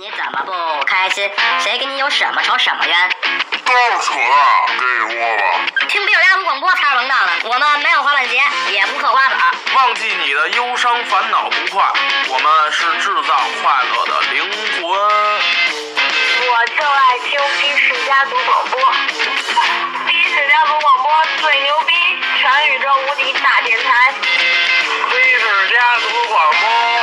你怎么不开心？谁跟你有什么仇什么冤？够扯了，给我吧。听比尔家族广播才是王道呢。我们没有滑板鞋，也不嗑瓜子儿。忘记你的忧伤、烦恼、不快，我们是制造快乐的灵魂。我就爱听的士家族广播，的士家族广播最牛逼，全宇宙无敌大电台。的士家族广播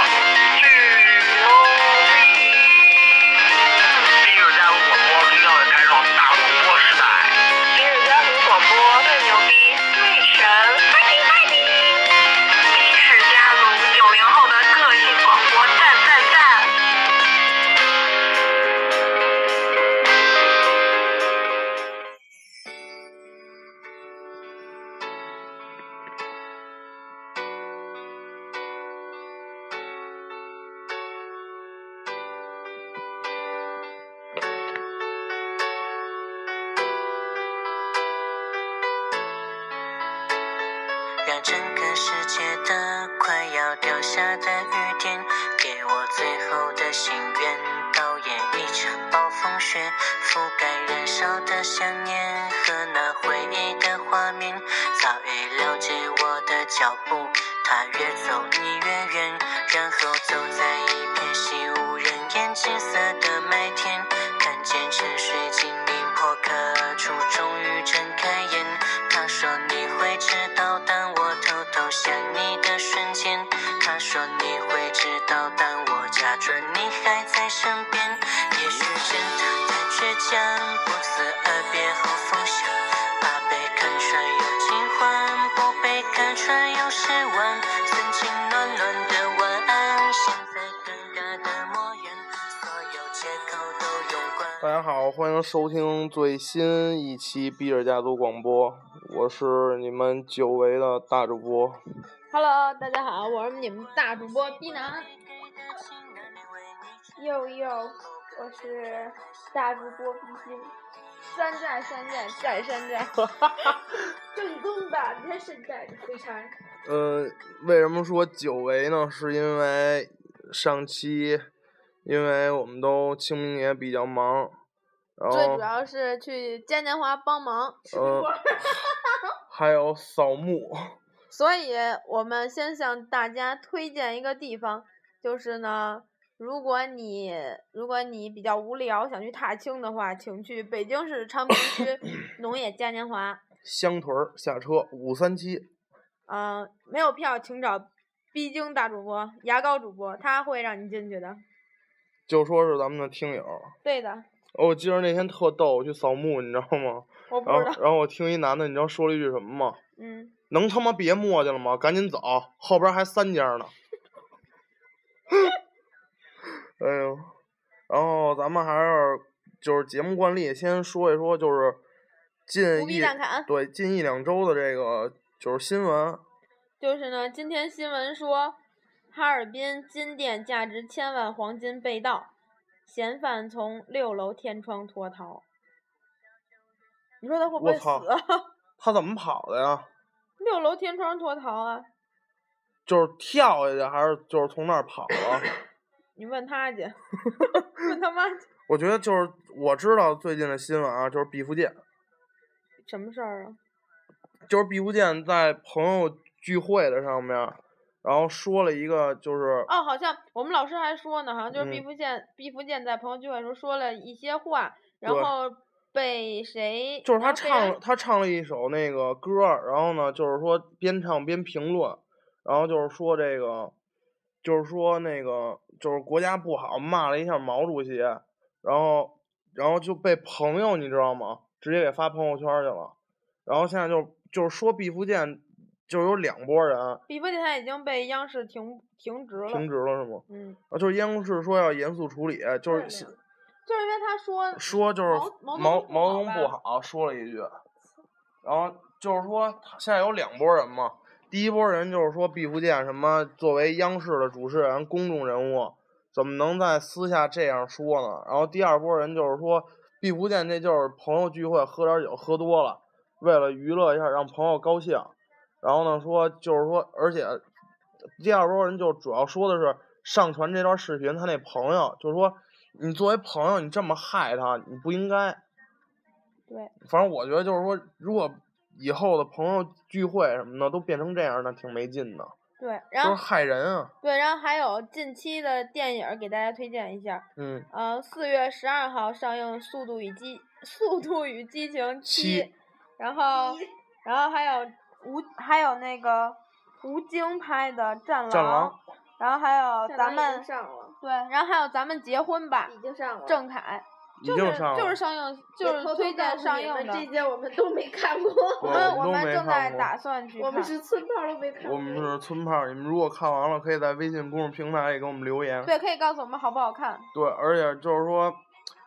你还在身边。也许真的太倔强，不辞而别后放下，怕被看穿有惊慌，不被看穿有失望。曾经暖暖的晚安，现在尴尬的模样，所有借口都用光。大家好，欢迎收听最新一期比尔家族广播，我是你们久违的大主播。Hello，大家好，我是你们大主播逼男。又又，我是大主播毕鑫，山寨山寨再山寨，正宗的原山寨的非常。嗯，为什么说久违呢？是因为上期，因为我们都清明节比较忙，然后最主要是去嘉年华帮忙，嗯，还有扫墓。所以我们先向大家推荐一个地方，就是呢，如果你如果你比较无聊想去踏青的话，请去北京市昌平区 农业嘉年华。香屯儿下车五三七，嗯、没有票请找逼京大主播、牙膏主播，他会让你进去的。就说是咱们的听友。对的，哦我记得那天特逗，我去扫墓，你知道吗？我不知道。然后然后我听一男的，你知道说了一句什么吗？嗯，能他妈别磨叽了吗？赶紧走，后边还三家呢。哎呦，然后咱们还是就是节目惯例，先说一说就是近一对近一两周的这个就是新闻。就是呢，今天新闻说，哈尔滨金店价值千万黄金被盗，嫌犯从六楼天窗脱逃。你说他会不会死啊？他怎么跑的呀？六楼天窗脱逃啊？就是跳下去，还是就是从那儿跑啊？你问他去，问他妈去我觉得就是我知道最近的新闻啊，就是毕福剑，什么事儿啊？就是毕福剑在朋友聚会的上面，然后说了一个就是哦，好像我们老师还说呢，好像就是毕嗯福剑，毕福剑在朋友聚会的时候说了一些话，然后被谁？就是他唱了，他唱了一首那个歌儿，然后呢，就是说边唱边评论，然后就是说这个，就是说那个，就是国家不好，骂了一下毛主席，然后，然后就被朋友你知道吗？直接给发朋友圈去了，然后现在就就是说毕福剑，就有两拨人毕福剑他已经被央视停停职了。停职了是吗？嗯，啊，就是央视说要严肃处理，就是就是因为他说说就是毛毛毛泽东不好，说了一句，然后就是说现在有两拨人嘛，第一波人就是说毕福剑什么作为央视的主持人、公众人物，怎么能在私下这样说呢？然后第二波人就是说毕福剑那就是朋友聚会喝点酒喝多了，为了娱乐一下让朋友高兴，然后呢说就是说，而且第二波人就主要说的是上传这段视频，他那朋友就是说，你作为朋友，你这么害他，你不应该。对。反正我觉得就是说，如果以后的朋友聚会什么的都变成这样，那挺没劲的。对，然后害人啊。对，然后还有近期的电影儿给大家推荐一下。嗯。呃，四月十二号上映《速度与激 速度与激情七》，然后然后还有吴还有那个吴京拍的《战狼》，战狼然后还有咱们上了，对，然后还有咱们结婚吧，已经上了。郑恺，已就是。就是上映，就是推荐上映的。这些我们都没看过，我们 我们正在打算去看。我们是村炮都没看过。我们是村炮，你们如果看完了，可以在微信公众平台里给我们留言。对，可以告诉我们好不好看。对，而且就是说，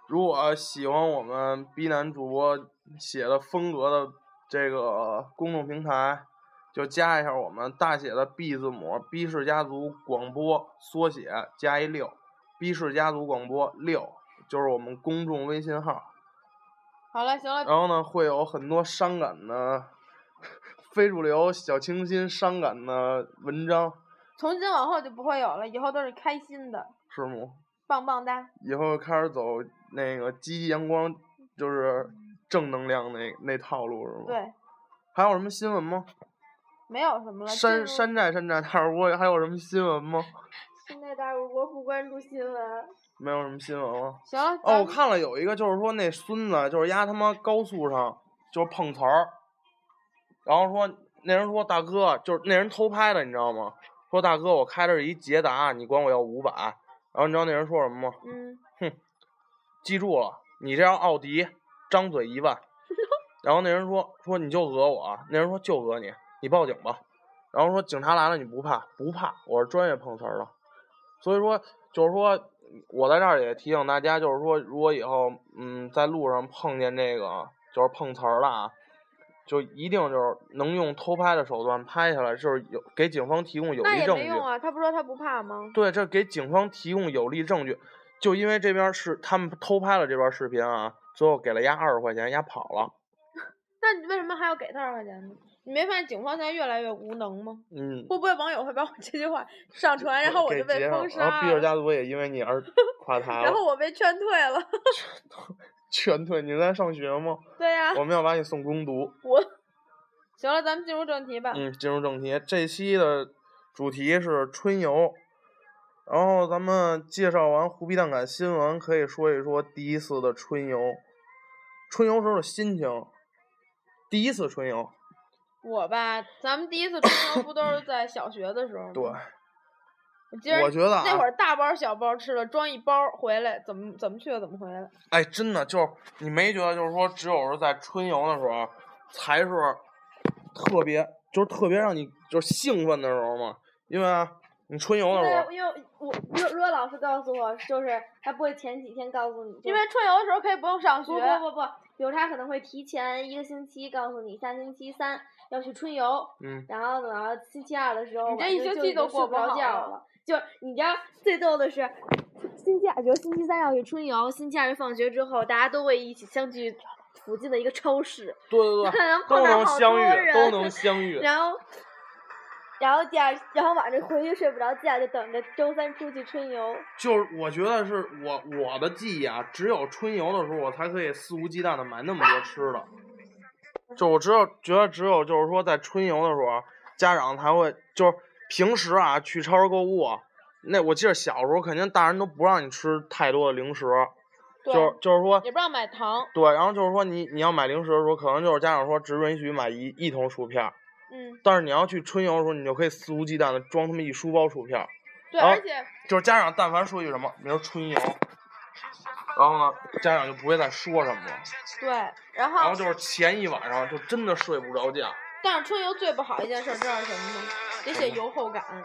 如果喜欢我们 B 男主播写的风格的这个公众平台，就加一下我们大写的 B 字母 B 氏家族广播缩写加一六，B 氏家族广播六就是我们公众微信号。好了，行了，然后呢，会有很多伤感的、非主流、小清新、伤感的文章，从今往后就不会有了，以后都是开心的，是吗？棒棒哒。以后开始走那个积极阳光，就是正能量那那套路是吗？。对，还有什么新闻吗？没有什么了。山山寨山寨大主播还有什么新闻吗？现在大主播不关注新闻，没有什么新闻了。行了。哦，我看了有一个，就是说那孙子就是压他妈高速上就是碰瓷儿，然后说那人说大哥，就是那人偷拍的，你知道吗？说大哥，我开的是一捷达，你管我要五百。然后你知道那人说什么吗？嗯，哼记住了，你这辆奥迪张嘴一万。然后那人说说你就讹我，那人说就讹你，你报警吧。然后说警察来了你不怕？不怕，我是专业碰瓷儿的。所以说就是说，我在这儿也提醒大家，就是说如果以后嗯在路上碰见这个就是碰瓷儿了啊，就一定就是能用偷拍的手段拍下来，就是有给警方提供有那力证据。也没用啊，他不说他不怕吗？对，这给警方提供有力证据。就因为这边是他们偷拍了这段视频啊，最后给了丫二十块钱，丫跑了。那你为什么还要给他二十块钱呢？你没发现警方现在越来越无能吗？嗯，会不会网友会把我这句话上传，然后我就被封杀然后比尔，家族也因为你而 垮台了。然后我被劝退了。劝退，你在上学吗？对呀、我们要把你送攻读。我行了，咱们进入正题吧。嗯，进入正题，这期的主题是春游。然后咱们介绍完胡皮蛋感新闻，可以说一说第一次的春游。春游时候的心情，第一次春游，我吧，咱们第一次春游不都是在小学的时候吗？对，我记得我觉得啊那会儿大包小包吃了，装一包回来，怎么怎么去的怎么回来。哎，真的就是你没觉得，就是说，只有是在春游的时候，才是特别，就是特别让你就是兴奋的时候嘛。因为啊，你春游的时候，因为因为我若若老师告诉我，就是他不会前几天告诉你，因为春游的时候可以不用上学。不不不不，比如他可能会提前一个星期告诉你，下星期三要去春游，嗯，然后等到星期二的时候，你这一星期都睡不着觉了。就是你知道最逗的是，星期二，比如星期三要去春游，星期二放学之后，大家都会一起相聚附近的一个超市，对对对，都碰到好能相遇，都能相遇。然后，然后第二，然后晚上回去睡不着觉，就等着周三出去春游。就是我觉得是我我的记忆啊，只有春游的时候，我才可以肆无忌惮的买那么多吃的。就我只有觉得只有就是说在春游的时候啊，家长才会就是平时啊去超市购物啊，那我记得小时候肯定大人都不让你吃太多的零食，就是就是说也不让买糖。对，然后就是说你你要买零食的时候，可能就是家长说只允许买一一桶薯片儿，嗯，但是你要去春游的时候，你就可以肆无忌惮的装他妈一书包薯片儿。对，而且就是家长但凡说句什么，比如春游，然后呢，家长就不会再说什么了。对，然后然后就是前一晚上就真的睡不着觉。但是春游最不好一件事知道是什么吗？得写游后感。哦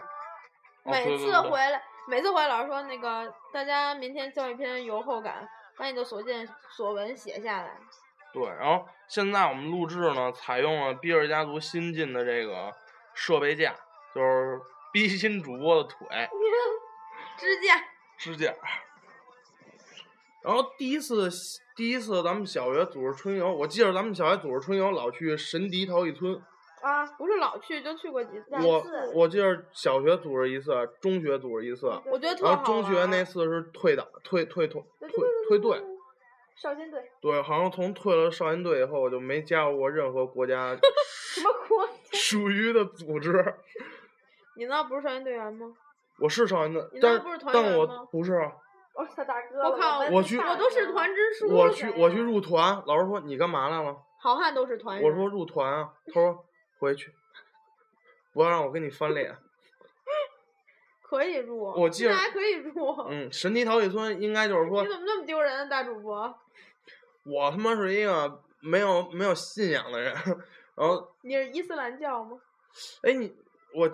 每次回来，每次回来老师说那个大家明天交一篇游后感，把你的所见所闻写下来。对，然后现在我们录制呢，采用了比尔家族新进的这个设备架，就是逼心主播的腿支 架。支架。然后第一次第一次咱们小学组织春游，我记得咱们小学组织春游老去神迪陶艺村，啊，不是老去，就去过几次。我我记得小学组织一次，中学组织一次，我觉得特好然后中学那次是退党退退退对退退队。少先队对，好像从退了少先队以后，我就没加入过任何国家 什么国？属于的组织。你那不是少先队员吗？我是少先队，但是但我不是啊。我操大哥！我靠我去我都是团支书。我去我去入团，老师说你干嘛来了？好汉都是团。我说入团啊，他说 回去，不要让我跟你翻脸。可以入，我记得现在还可以入。嗯，神奇陶艺村应该就是说你，怎么那么丢人啊，大主播？我他妈是一个没有没有信仰的人。然后，你是伊斯兰教吗？哎你我，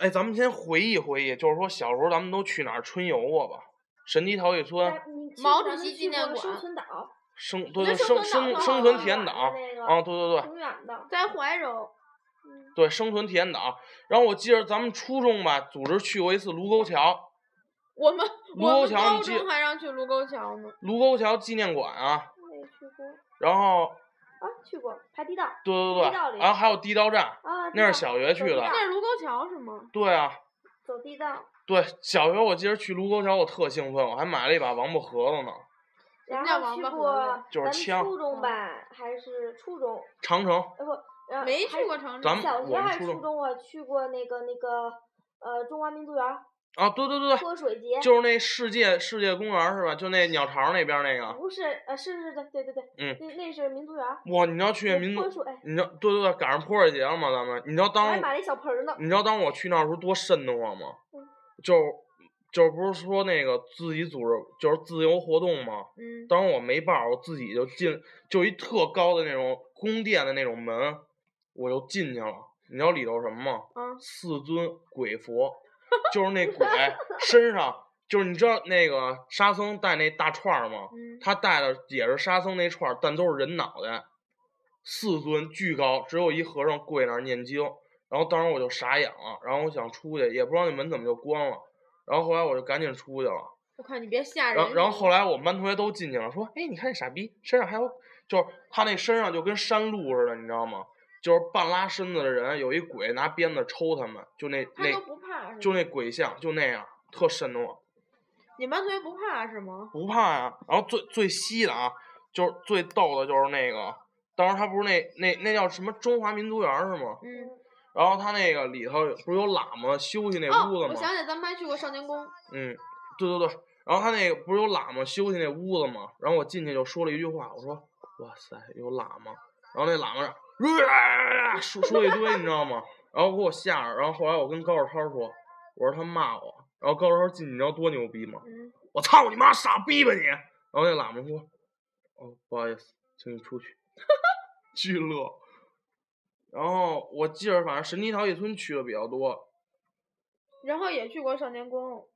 哎咱们先回忆回忆，就是说小时候咱们都去哪儿春游过吧？神奇陶艺村、毛主席纪念馆生存岛，生对对生生生生存体验岛啊，对对对挺远的。在怀柔。对生存体验岛。然后我记得咱们初中吧，组织去过一次卢沟桥，我们卢沟桥你记中还让去卢沟桥呢。卢沟桥纪念馆啊。没去过然后啊，去过排地道对对对，然后还有地道战，啊，那是小学去的那是卢沟桥是吗？对啊，走地道，对，小学我记得去卢沟桥我特兴奋，我还买了一把王八盒子呢，然后去过就是枪初中吧，还是初中？长城。呃不，没去过长城。咱们小学我初中还是初中，我去过那个那个呃中华民族园儿啊，对对对对泼水节，就是那世界世界公园是吧？就那鸟巢那边那个。不是呃是是对对对对，嗯那那是民族园儿，哇，你要去民族泼，水，你知道对对对，赶上泼水节了吗？咱们，你知道当时还买了一小盆儿呢。你知道当时我去那儿时候多瘆得慌吗嗯？就就是不是说那个自己组织就是自由活动吗？嗯，当时我没报，我自己就进，就一特高的那种宫殿的那种门，我就进去了。你知道里头什么吗？嗯四尊鬼佛，就是那鬼 身上，就是你知道那个沙僧带那大串儿吗？嗯他带的也是沙僧那串儿，但都是人脑袋，四尊巨高，只有一和尚跪那儿念经。然后当时我就傻眼了，然后我想出去，也不知道那门怎么就关了。然后后来我就赶紧出去了。我靠，你别吓人。然后然后后来我们班同学都进去了，说：“哎，你看那傻逼身上还有，就是他那身上就跟山路似的，你知道吗？就是半拉身子的人，有一鬼拿鞭子抽他们，就那那都不怕是吗？就那鬼像，就那样，特瘆得慌。你们班同学不怕是吗？不怕呀。然后最最稀的啊，就是最逗的就是那个，当时他不是那那那叫什么中华民族园儿是吗？嗯。然后他那个里头不是有喇嘛休息那哦，屋子吗？我想起来，咱们还去过少年宫。嗯，对对对。然后他那个不是有喇嘛休息那屋子吗？然后我进去就说了一句话，我说：“哇塞，有喇嘛。”然后那喇嘛呃说说一堆，你知道吗？然后给我吓着。然后后来我跟高少超说：“我说他骂我。”然后高少超进去，你知道多牛逼吗？嗯。我操你妈傻逼吧你！然后那喇嘛说：“哦，不好意思，请你出去。”巨乐。然后我记着，反正神奇陶艺村去的比较多。然后也去过少年宫，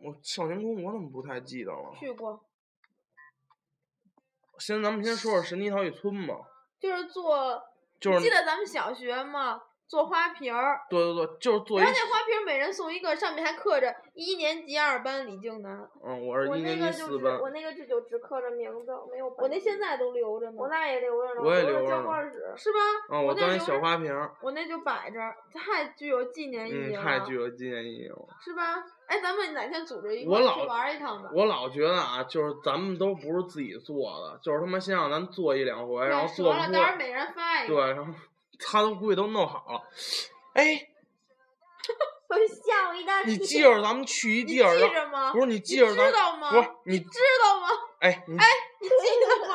我少年宫我怎么不太记得了？去过，先咱们先说说神奇陶艺村吧，就是做，就是记得咱们小学吗？做花瓶儿，对对对，就是做一然后那花瓶儿每人送一个，上面还刻着一年级二班李静南。嗯，我是一年那个就级四班，只我那个只就只刻着名字，没有。我那现在都留着呢。我那也留着呢，我也留留着呢着交换纸。是吧？嗯，我当一小那留着花瓶儿，我那就摆着，太具有纪念意嗯，义了，太具有纪念意义了。是吧？哎，咱们哪天组织一我老去玩一趟吧？我老觉得啊，就是咱们都不是自己做的，就是他妈先让咱做一两回，然后做不出来，到时候每人发一个。对，然后他都估计都弄好了。哎，我吓我一大跳。你记着咱们去一地儿，然记着吗？不是你记着咱知道吗？不是你知道吗？哎你你记得吗？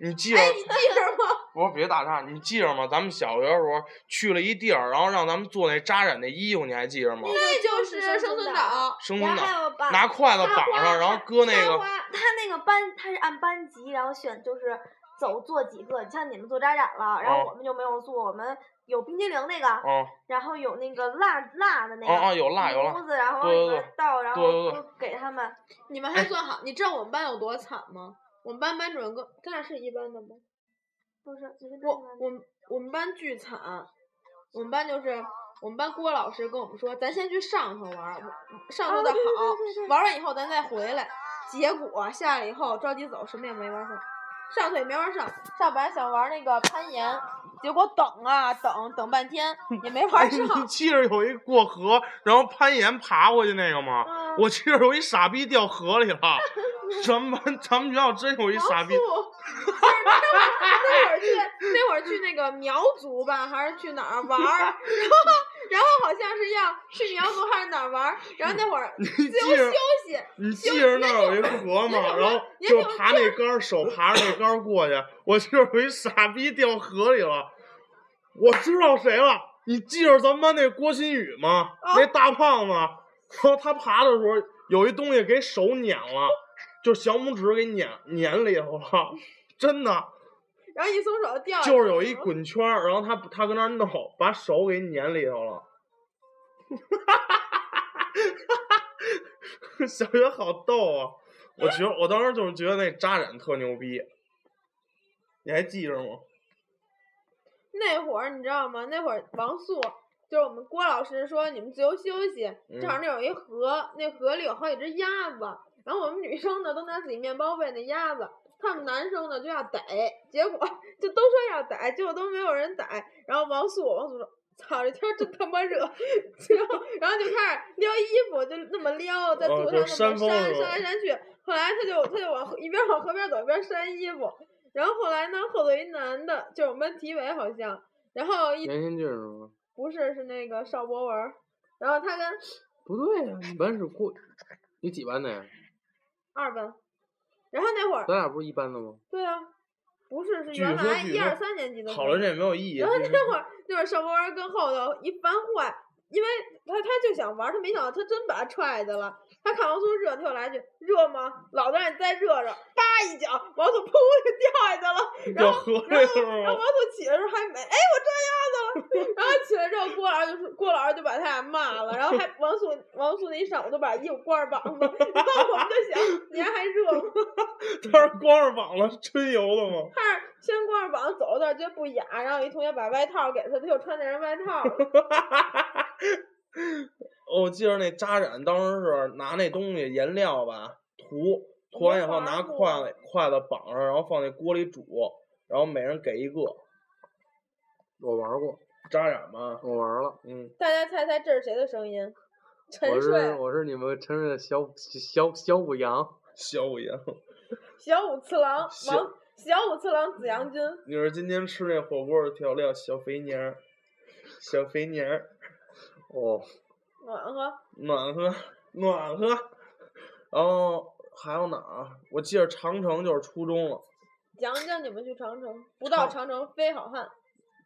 你记着哎，你记着吗？不是别打岔，你记着吗？咱们小学的时候去了一地儿，然后让咱们做那扎染那衣服，你还记着吗？那就是生生存存岛生存岛拿筷子绑上，然后搁那个，他那个班，他是按班级，然后选就是走做几个，像你们做扎染了，然后哦我们就没有做，我们有冰激凌那个，嗯，然后有那个辣辣的那个，哦哦有辣有辣炉子，然后倒，然后对对对都给他们。你们还算好，你知道我们班有多惨吗？我们班班主任跟咱俩是一班的吗？不是，是我我们我们班巨惨，我们班就是我们班郭老师跟我们说，咱先去上头玩，上头的哦对对好对对，玩完以后咱再回来。结果下来以后着急走，什么也没玩上，上头也没玩上。上本来想玩那个攀岩，结果等啊等等半天也没玩哎，上。你记着有一过河，然后攀岩爬过去那个吗？嗯我记着有一傻逼掉河里了。咱们班咱们学校真有一傻逼 那会儿那会儿去那会儿去那个苗族吧，还是去哪儿玩儿？然后然后好像是要去苗族还是哪儿玩儿？然后那会儿你自由休息，你记着那儿有一河吗？然后就爬那杆儿，手爬着那杆儿过去。我就是有一傻逼掉河里了，我知道谁了。你记着咱们班那郭新宇吗？那大胖子，然后他爬的时候有一东西给手碾了，就小拇指给碾碾里头了，真的。然后一松手掉就是有一滚圈儿，然后他他搁那儿弄，把手给粘里头了。小学好逗啊！我觉得我当时就是觉得那扎染特牛逼，你还记着吗？那会儿你知道吗？那会儿王素就是我们郭老师说你们自由休息，嗯正好那有一河，那河里有好几只鸭子，然后我们女生呢都拿自己面包喂那鸭子，他们男生呢就要逮，结果就都说要逮，结果都没有人逮，然后王素王素说。操，这天儿真他妈热，然后然后就开始撩衣服，就那么撩，在哦土就是扇上那么扇，扇来扇去。后来他就他就往一边往河边走一边扇衣服，然后后来呢，后头一男的，就是我们体委好像，然后一严新俊是吗？不是是那个邵博文，然后他跟不对呀、你班是过，你几班的呀？二班，然后那会儿咱俩不是一班的吗？对啊，不是是原来一二三年级的讨论这也没有意义。然后那会儿那会儿邵博文跟后头一翻坏，因为他他就想玩儿，他没想到他真把他踹下去了。他看王素热，他又来句热吗？老子让你再热热，叭一脚，王素噗就掉下去了。然后然后然后王吗？素起来的时候还没，哎，我抓鸭子了。然后起来之后，郭老师就说，郭老师就把他俩骂了，然后还王素王素那一上午都把衣服光着膀子，然后我们就想，你还还热吗？他是光着膀子春游的吗？他是先光着膀子走了段，觉得不雅，然后一同学把外套给他，他就穿那人外套 我记得那扎染当时是拿那东西颜料吧涂，涂完以后拿筷子筷子绑上，然后放那锅里煮，然后每人给一个我玩过，扎染吗。我玩了。嗯，大家猜猜这是谁的声音？沉我睡是，我是你们陈瑞的小小小五羊，小五羊，小五次郎，小王小五次郎子阳君。你说今天吃那火锅的调料小肥娘儿，小肥娘儿，哦，暖和，暖和暖和。然后还有哪儿啊？我记得长城就是初中了。讲讲你们去长城，不到长城非好汉。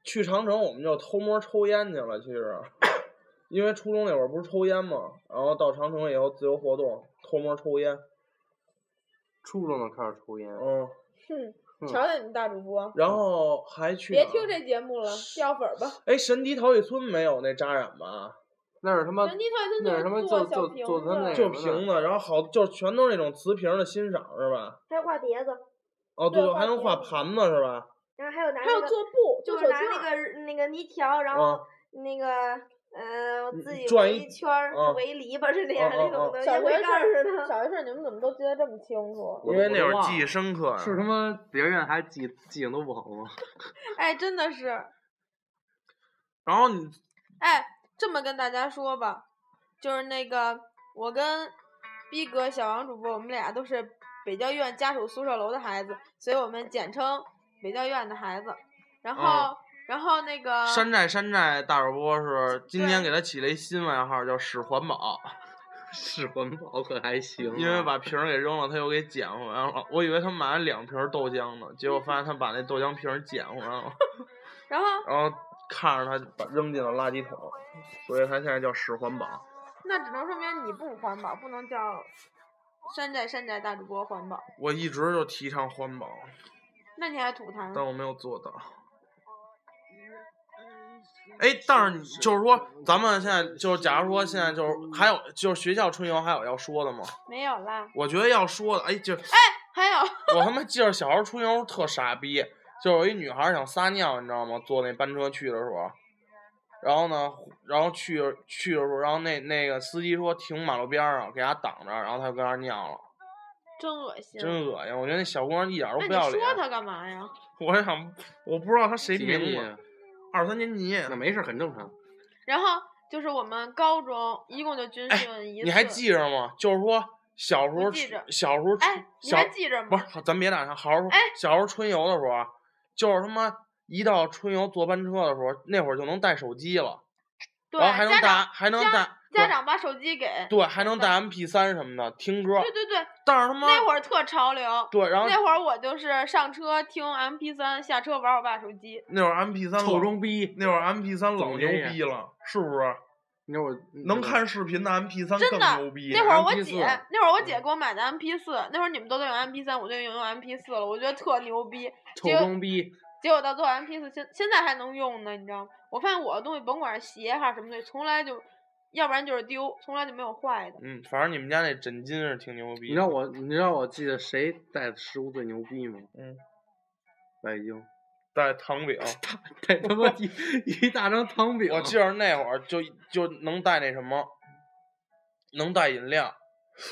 去长城我们就偷摸抽烟去了，其实，因为初中那会儿不是抽烟嘛，然后到长城以后自由活动，偷摸抽烟，初中就开始抽烟。嗯，哼，嗯瞧瞧你们大主播，然后还去别听这节目了，掉粉儿吧。哎，神迪陶艺村没有那扎染吧？那是他妈人家他真那是他妈就就什么的瓶子，然后好就全都是那种瓷瓶的欣赏是吧？还有画碟子，哦，对，还能画画盘子是吧？然后还有拿还有那个做布，就是拿那个那个泥条，然啊后那个呃嗯自己转一围一圈儿啊，围篱笆似的那种的，小学事的。小学事儿，你们怎么都记得这么清楚？因为那会儿记忆深刻。是他妈别人还记记性都不好吗？哎，真的是，然后你哎，这么跟大家说吧，就是那个我跟逼哥、小王主播，我们俩都是北教院家属宿舍楼的孩子，所以我们简称北教院的孩子。然后，嗯然后那个山寨山寨大主播是今天给他起了一新外号，叫屎环保。是环保可还行啊、因为把瓶儿给扔了，他又给捡回来了。我以为他买了两瓶儿豆浆呢，结果发现他把那豆浆瓶儿捡回来了 然后然后看着他把扔进了垃圾桶，所以他现在叫屎环保。那只能说明你不环保，不能叫山寨山寨大主播环保。我一直就提倡环保，那你还吐痰？但我没有做到。哎，但是你就是说，咱们现在就是，假如说现在就是还有就是学校春游还有要说的吗？没有啦。我觉得要说的，哎，就哎还有，我他妈记得小时候春游特傻逼，就有一女孩儿想撒尿，你知道吗？坐那班车去的时候，然后呢，然后去去的时候，然后那那个司机说停马路边儿上，给她挡着，然后她就跟那儿尿了，真恶心。真恶心！我觉得那小姑娘一点儿都那不要脸。你说她干嘛呀？我想，我不知道她谁几年级名字，二三年级。那没事，很正常。然后就是我们高中一共就军哎训一次。你还记着吗？就是说小时候不记着小时候哎，你还记着吗？不是，咱别打岔，好好说。哎小时候春游的时候啊，就是他妈一到春游坐班车的时候，那会儿就能带手机了，然后还能带还能带对家长把手机给。对，还能带 M P 三什么的听歌。对对对，但是他妈那会儿特潮流。对，然后那会儿我就是上车听 M P 三，下车玩我爸手机。那会儿 M P 三老装逼，那会儿 M P 三老牛逼了，是不是？你知道我能看视频的 M P 三更真的牛逼。那会儿我姐，那会儿我姐给我买的 M P 四，那会儿你们都在用 M P 三，我就用 M P 四了，我觉得特牛逼。臭结果装逼，结果到最后 M P 四现现在还能用呢，你知道吗？我发现我的东西甭管是鞋还是什么东西，从来就，要不然就是丢，从来就没有坏的。嗯，反正你们家那枕巾是挺牛逼。你知道我，你知道我记得谁带的食物最牛逼吗？嗯，白鹰，带糖饼，带他妈一一大张糖饼。我记得那会儿就就能带那什么，能带饮料。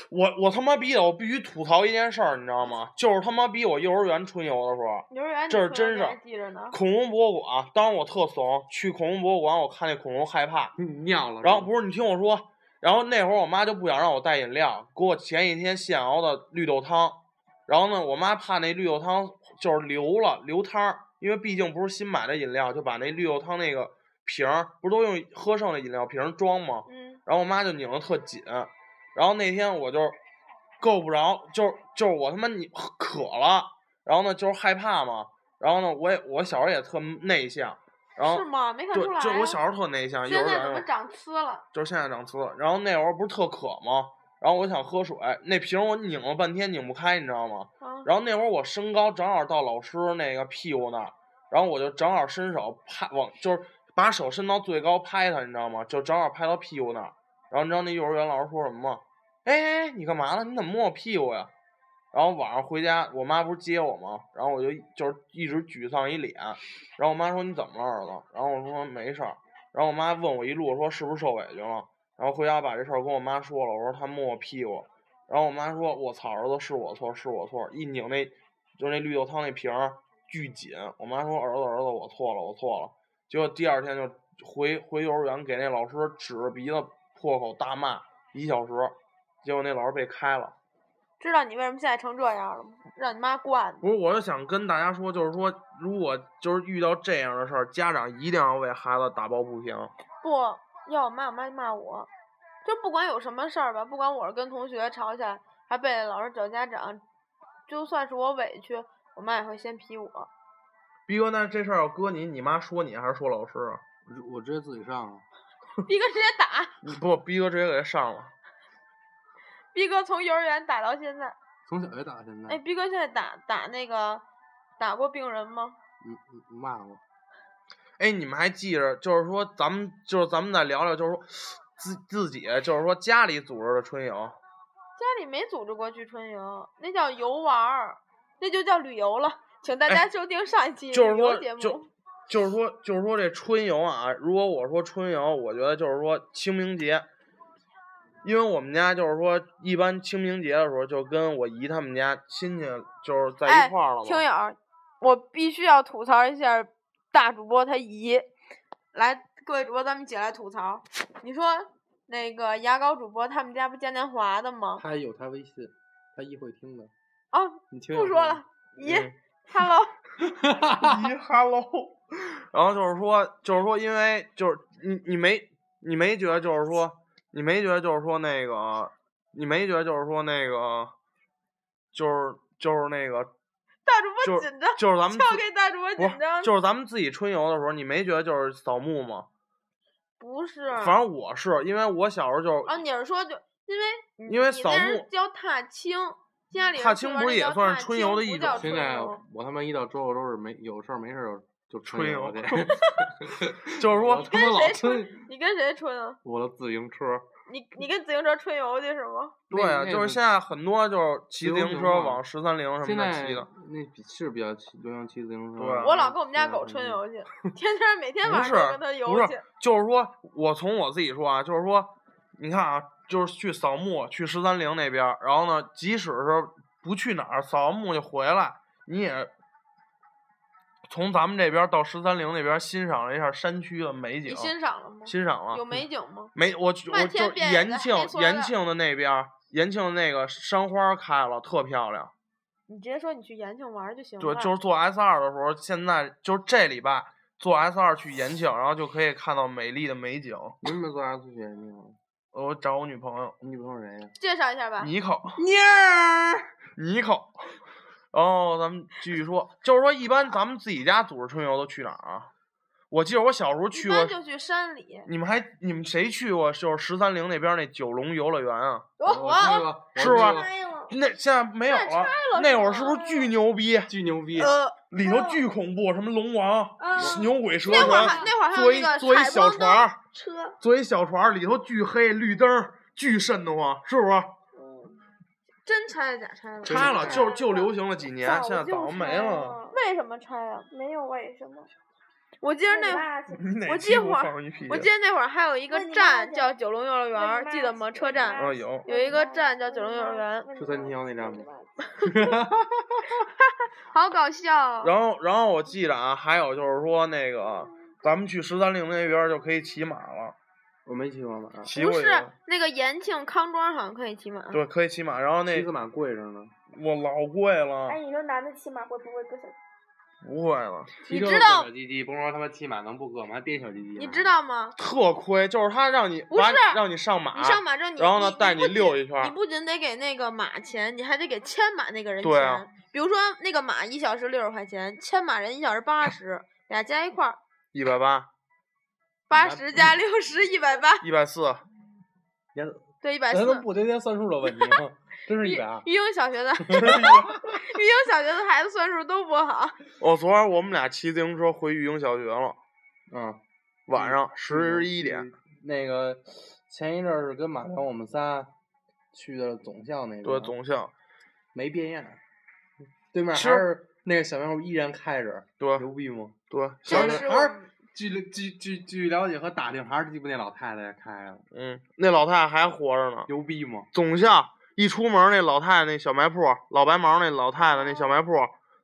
我我他妈逼的，我必须吐槽一件事儿，你知道吗？就是他妈逼我幼儿园春游的时候，幼儿园这是真事儿记着呢。恐龙博物馆，当时我特怂，去恐龙博物馆，我看那恐龙害怕，你尿了。然后不是你听我说，然后那会儿我妈就不想让我带饮料，给我前一天现熬的绿豆汤，然后呢，我妈怕那绿豆汤就是流了流汤儿，因为毕竟不是新买的饮料，就把那绿豆汤那个瓶儿不是都用喝剩的饮料瓶儿装吗？嗯，然后我妈就拧的特紧，然后那天我就够不着，就是就是我他妈你渴了，然后呢就是害怕嘛，然后呢我也我小时候也特内向，然后是吗？没看对出来、啊。就我小时候特内向，幼现儿园儿在怎么长呲了？就是现在长呲了。然后那会儿不是特渴吗？然后我想喝水，那瓶儿我拧了半天拧不开，你知道吗？啊，然后那会儿我身高正好到老师那个屁股那儿，然后我就正好伸手拍往，就是把手伸到最高拍他，你知道吗？就正好拍到屁股那儿。然后你知道那幼儿园老师说什么吗？哎哎，你干嘛呢？你怎么摸我屁股呀？然后晚上回家，我妈不是接我吗？然后我就就是一直沮丧一脸。然后我妈说你怎么了儿子？然后我说没事儿。然后我妈问我一路说是不是受委屈了？然后回家把这事儿跟我妈说了，我说他摸我屁股。然后我妈说我操儿子是我错是我错，一拧那就那绿豆汤那瓶儿巨紧。我妈说儿子儿子我错了我错了。结果第二天就回回幼儿园给那老师指着鼻子破口大骂一小时，结果那老师被开了。知道你为什么现在成这样了吗？让你妈惯的。不是，我就想跟大家说，就是说，如果就是遇到这样的事儿，家长一定要为孩子打抱不平。不要我妈，我妈就骂我。就不管有什么事儿吧，不管我是跟同学吵起来，还被老师找家长，就算是我委屈，我妈也会先批我。逼哥，那这事儿要搁你，你妈说你还是说老师啊？我我直接自己上啊。逼哥直接打，你不，逼哥直接给他上了。逼哥从幼儿园打到现在。从小就打，现在。哎，逼哥现在打打那个打过病人吗？嗯嗯，骂过。哎，你们还记着，就是说咱们就是咱们再聊聊，就是说自自己就是说家里组织的春游。家里没组织过去春游，那叫游玩儿，那就叫旅游了。请大家收听上一期哎就节目。就就是说就是说这春游啊，如果我说春游，我觉得就是说清明节，因为我们家就是说一般清明节的时候就跟我姨他们家亲戚就是在哎一块儿了嘛。听友儿，我必须要吐槽一下大主播他姨。来，各位主播，咱们一起来吐槽。你说那个牙膏主播他们家不嘉年华的吗？他有他微信，他一会听的。哦，你听不说了，姨、嗯 h e l l o 姨，hello，然后就是说，就是说，因为就是你你没你没觉得就是说，你没觉得就是说那个，你没觉得就是说那个，就是就是那个，大主播就是紧张，就是咱们自交给大主播不是紧张。就是咱们自己春游的时候，你没觉得就是扫墓吗？不是，反正我是，因为我小时候就啊，你是说就因为因为扫墓叫踏青，家里踏青不是也算是春游的一种现在我他妈一到周六周日没有事儿没事儿就就春游游去。就是说我他妈老跟谁春春？你跟谁春啊？我的自行车。你你跟自行车春游去是吗？对啊，就是现在很多就是骑自行车往十三陵什么的骑的。那比是比较骑流行骑自行车。对啊我老跟我们家狗嗯春游去，天天每天晚上都跟它游不是去。，就是说我从我自己说啊，就是说，你看啊，就是去扫墓，去十三陵那边儿，然后呢，即使是不去哪儿，扫完墓就回来，你也从咱们这边到十三陵那边欣赏了一下山区的美景你，欣赏了吗？欣赏了有。美景吗？没，我去我就延庆延庆的那边儿，延庆的那个山花开了，特漂亮。你直接说你去延庆玩儿就行了。对，就是坐 S 二的时候，现在就是这礼拜坐 S 二去延庆，然后就可以看到美丽的美景。你们做啥出去？延庆？我找我女朋友你女朋友谁呀？介绍一下吧。妮蔻，妮儿。妮蔻。然后咱们继续说，就是说一般咱们自己家组织春游都去哪儿啊？我记得我小时候去过般，就去山里。你们还你们谁去过？就是十三陵那边那九龙游乐园啊？我我去过，是吧那现在没有了那会儿是不是巨牛逼？巨牛逼。呃，里头巨恐怖，什么龙王、啊牛鬼蛇那会儿那会儿还有坐一小船儿，车，坐一小船儿，里头巨黑，绿灯儿巨瘆得慌，是不是？真拆了假拆了？拆了，就就流行。了几年，现在早没了。为什么拆啊？没有为什么？我记得那你哪我记会儿我记得那会儿还有一个站叫九龙幼儿园儿，记得吗？车站啊有有一个站叫九龙幼儿园，就三桥那站吗？好搞笑。然后，然后我记得啊，还有就是说那个，咱们去十三陵那边儿就可以骑马了，我没骑过马，不是。那个延庆康庄好像可以骑马。对，可以骑马。然后那骑个马贵着呢。我老贵了，哎，你说男的骑马会不会硌小？不会了，你骑车知道小鸡鸡，甭说他妈骑马能不硌吗？还颠小鸡鸡呢。你知道吗？特亏，就是他让你把不是让你上马，你上马之后，你然后呢你带你溜一圈儿你不仅得给那个马钱，你还得给牵马那个人钱。对啊比如说那个马一小时六十块钱，牵马人一小时八十，俩加一块儿一百八、八十加六十一百八，一百四，对一百四。咱都不天天算数的问题吗？真是一百 二。育英小学的 育英小学的孩子算数都不好。哦，昨儿我们俩骑自行车回育英小学了，嗯，晚上十一点。那个前一阵儿是跟马腾我们仨去的总校那边，对，总校，没变样。对面还是那个小卖部依然开着，对牛逼吗？对，这小学是还是据了据据据了解和打听，还是鸡巴那老太太开的，嗯，那老太太还活着呢。牛逼吗？总校一出门，那老太太那小卖铺，老白毛那老太太那小卖铺，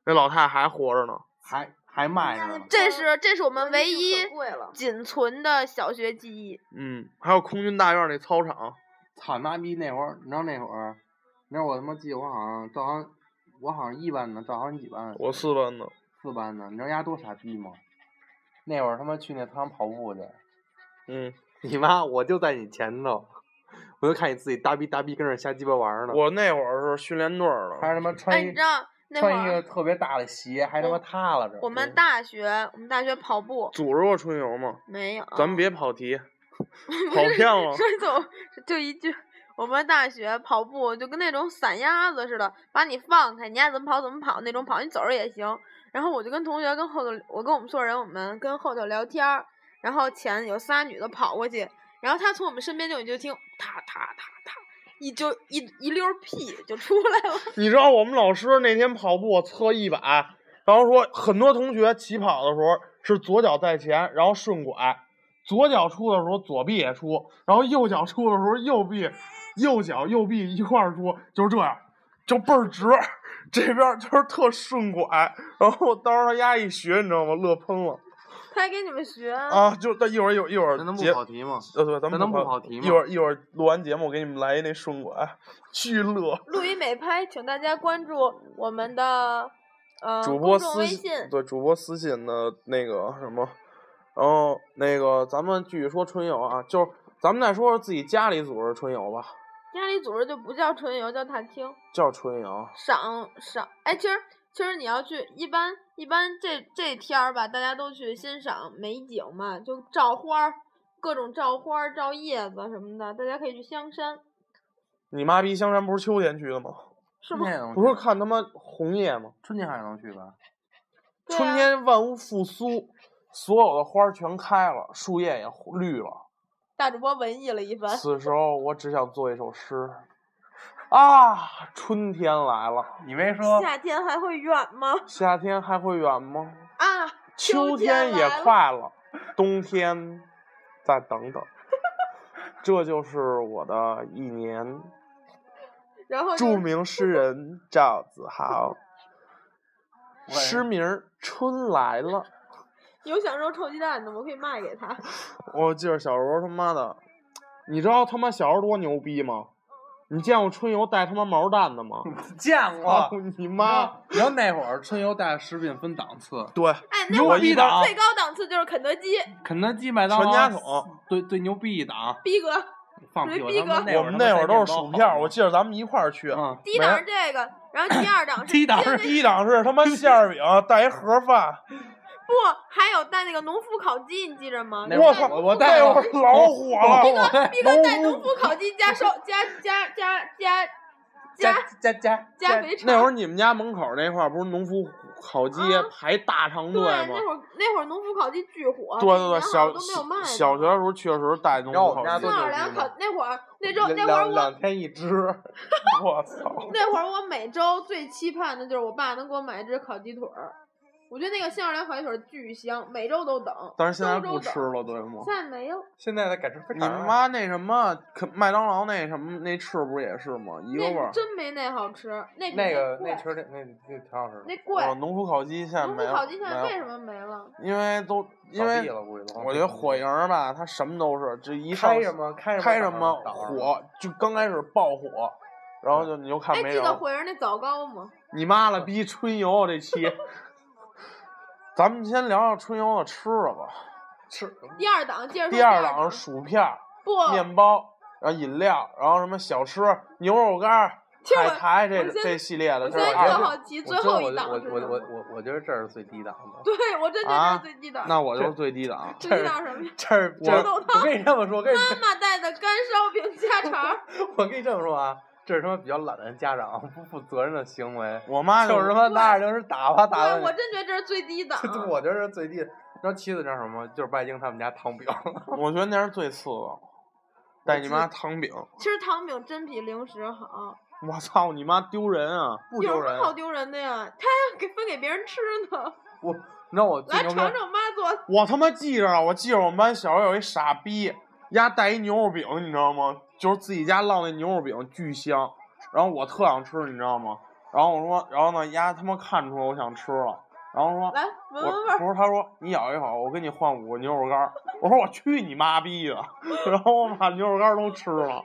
那老太太还活着呢。还还卖着呢。这是这是我们唯一。仅存的小学记忆。嗯，还有空军大院那操场，操你妈逼！那会儿你知道那会儿，你知道我他妈记得我好像早上，我好像一班的，早上你几班？我四班的。四班的，你知道人家多傻逼吗？那会儿他妈去那操场跑步去，嗯，你妈我就在你前头，我就看你自己大逼大逼跟那儿瞎鸡巴玩儿呢。我那会儿是训练队儿的。还是他妈哎，穿一你知道那会穿一个儿特别大的鞋，还他妈塌了着。我们大学我们大学跑步组织过春游吗？没有？咱们别跑题，跑偏了。说走就一句，我们大学跑步就跟那种散鸭子似的，把你放开，你爱怎么跑怎么跑那种跑，你走着也行。然后我就跟同学跟后头，我跟我们宿舍人，我们跟后头聊天儿，然后前有仨女的跑过去，然后她从我们身边就你就听踏踏踏踏，一就一一溜屁就出来了。你知道我们老师那天跑步我测一百，然后说很多同学起跑的时候是左脚在前，然后顺拐，左脚出的时候左臂也出，然后右脚出的时候右臂、右脚右臂一块儿出，就是这样，就倍儿直。这边儿就是特顺拐，然后当时他丫一学，你知道吗？乐喷了他还给你们学啊！就但一会儿一会儿一会儿咱能不节跑题吗？呃对，咱们能不跑跑题吗一会儿一会儿录完节目，我给你们来一那顺拐，巨乐。录音美拍，请大家关注我们的呃主播私信。对主播私信的那个什么，然后那个咱们继续说春游啊，就是咱们再说说自己家里组织春游吧，家里组织就不叫春游，叫踏青。叫春游。赏赏，哎，其实其实你要去，一般一般这这天儿吧，大家都去欣赏美景嘛，就照花儿，各种照花儿、照叶子什么的，大家可以去香山，你妈逼香山不是秋天去的吗？是吗？不是，看他妈红叶吗？春天还能去吧？啊春天万物复苏，所有的花儿全开了，树叶也绿了。大主播文艺了一番，此时候，我只想做一首诗。啊，春天来了，你没说夏天还会远吗？夏天还会远吗？啊，秋天天也快了，冬天再等等。这就是我的一年。然后著名诗人赵子豪。诗名《春来了》。有想肉臭鸡蛋的，我可以卖给他。我记得小时候他妈的，你知道他妈小时候多牛逼吗？你见过春游带他妈毛蛋的吗？见操过。你妈！你知道那会儿春游带食品分档次，对，哎，那牛会儿逼档最高档次就是肯德基，肯德基、麦当劳、全家桶，最最牛逼一档。逼格。放屁！我们那会儿都是薯片儿，我记记得咱们一块儿去。嗯，第一档是这个，然后第二档是 第一档是第一档是他妈馅儿饼带一盒饭，不，还有带那个农夫烤鸡，你记着吗？那我操！我我带会儿老火了。逼格带农夫烤鸡加烧加加加加加 加加加肥肠。那会儿你们家门口那块儿不是农夫烤鸡啊排大长，队吗？那会儿那会儿农夫烤鸡巨火，对对对，小都没有卖的。小学的时候确实带农夫烤鸡那会儿 那周那会儿两天一只，我操！那会儿我每周最期盼的就是我爸能给我买一只烤鸡腿儿，我觉得那个新奥尔良烤鸡腿儿巨香，每周都等。但是现在不吃了，对吗？现在没有，现在的改成你妈那什么，可麦当劳那什么那翅不是也是吗？一个味儿。真没那好吃，那那个那其实那那那挺好吃的。那贵。哦，农夫烤鸡现在农没有。夫烤鸡现在为什么没了？因为都因为倒闭了估计都我觉得火营吧，它什么都是，这一上开什么开什么开什么火，就刚开始爆火，然后就你就看哎，没人。记得火营那枣糕吗？你妈了逼春游这期，咱们先聊聊春游的吃的吧。吃第二档，接着说第二档档是薯片儿、不，面包，然后饮料，然后什么小吃、牛肉干儿、其实我海苔这这系列的，我现在这是二档。特好奇，最后一档我是什么？我我我我觉得这是最低档的。对，我真觉得啊这是最低档。那我就是最低档。最低档什么呀？这是这是豆汤我跟你这么说，我跟你妈妈带的干烧饼家常。我跟你这么说啊，这是他妈比较懒的家长 不负责任的行为，我妈就是他妈拿着零食打发打对，我真觉得这是最低档。这我觉得是最低的。然后妻子叫什么，就是拜京他们家糖饼，我觉得那是最次的。带你妈糖饼，其实糖饼真比零食好，我操你妈丢人啊！不丢人有什么。好丢人的呀？他还要给分给别人吃呢。我，你知道我来尝尝妈做的。我他妈记着了，我记着我们班小时候有一傻逼，丫带一牛肉饼，你知道吗？就是自己家烙那牛肉饼巨香，然后我特想吃，你知道吗？然后我说，然后呢，丫他妈看出来我想吃了，然后说，来闻闻味不是他说你咬一口，我给你换五个牛肉干儿。我说我去你妈逼的，然后我把牛肉干儿都吃了。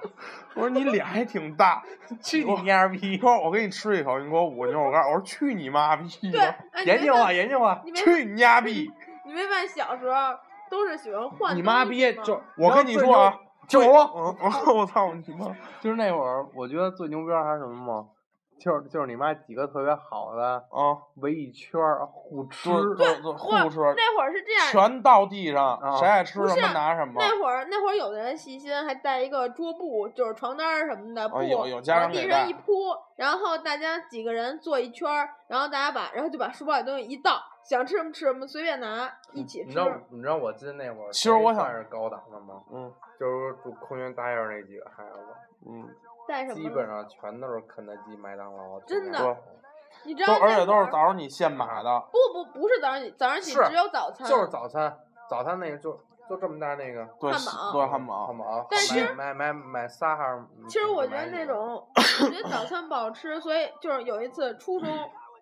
我说你脸还挺大，去你妈逼你！说我给你吃一口，你给我五个牛肉干儿。我说去你妈逼对，的，哎，研究啊你没发研究啊！去你丫逼！你没发现小时候都是喜欢换你妈逼就我跟你说啊，就是我，嗯，我 我操你妈！就是那会儿，我觉得最牛逼还是什么吗？就是就是你妈几个特别好的啊，围一圈儿互吃，对互吃，那会儿是这样，全倒地上，啊谁爱吃什么拿什么。那会儿那会儿有的人细心，还带一个桌布，就是床单儿什么的布，往地上一铺，然后大家几个人坐一圈儿，然后大家把然后就把书包里东西一倒，想吃什么吃什么，随便拿，一起吃你知。道你知道我记得那会儿，其实我想算是高档的吗？嗯就是住空军大院那几个孩子，嗯，带什么？基本上全都是肯德基、麦当劳。真的，你知道都而且都是早上你现买的。不不不是早上起早上起只有早餐，就是早餐，早餐那个就就这么大那个对汉堡对汉堡汉，堡，但是买买买买仨还是？其实我觉得那种，我觉得早餐不好吃，所以就是有一次初中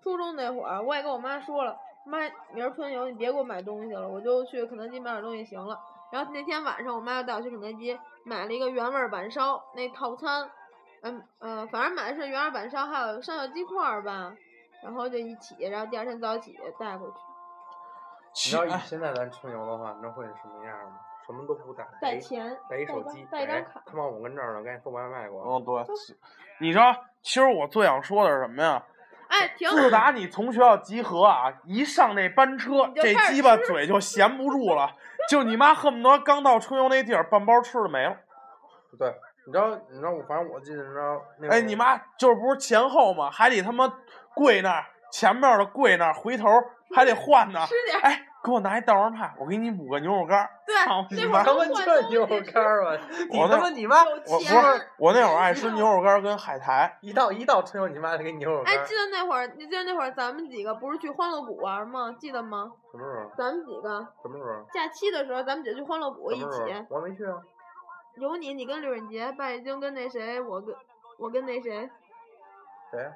初中那会儿，我也跟我妈说了，妈，明儿春游你别给我买东西了，我就去肯德基买点东西行了。然后那天晚上，我妈又带我去肯德基买了一个原味板烧那套餐，嗯呃、反正买的是原味板烧，还有上小鸡块儿吧，然后就一起，然后第二天早起带回去，你知道以现在咱春游的话，你知道会是什么样吗？什么都不带，带钱，带一手机，哎带一张卡。他妈我跟这儿呢，赶紧送外卖过来。嗯对，你知道，其实我最想说的是什么呀？哎，停，自打你从学校集合啊，一上那班车，这鸡巴嘴就闲不住了，就你妈恨不得刚到春游那地儿，半包吃的没了。对，你知道你知道我反正我记得你知道哎，你妈就是不是前后嘛，还得他妈跪那儿，前面的跪那儿，回头还得换呢。吃点哎，给我拿一大王派，我给你补个牛肉干儿。对，那会儿都他妈换东这牛肉干儿吧，你我那他妈你妈有我不是，我那会儿爱吃牛肉干儿跟海苔。一到一到春游，你妈就给你牛肉干哎，记得那会儿，你记得那会儿咱们几个不是去欢乐谷玩吗？记得吗？什么时候？咱们几个什么时候？假期的时候，咱们姐去欢乐谷一起，？我没去啊。有你，你跟刘润杰、拜金跟那谁，我跟我跟那谁，谁？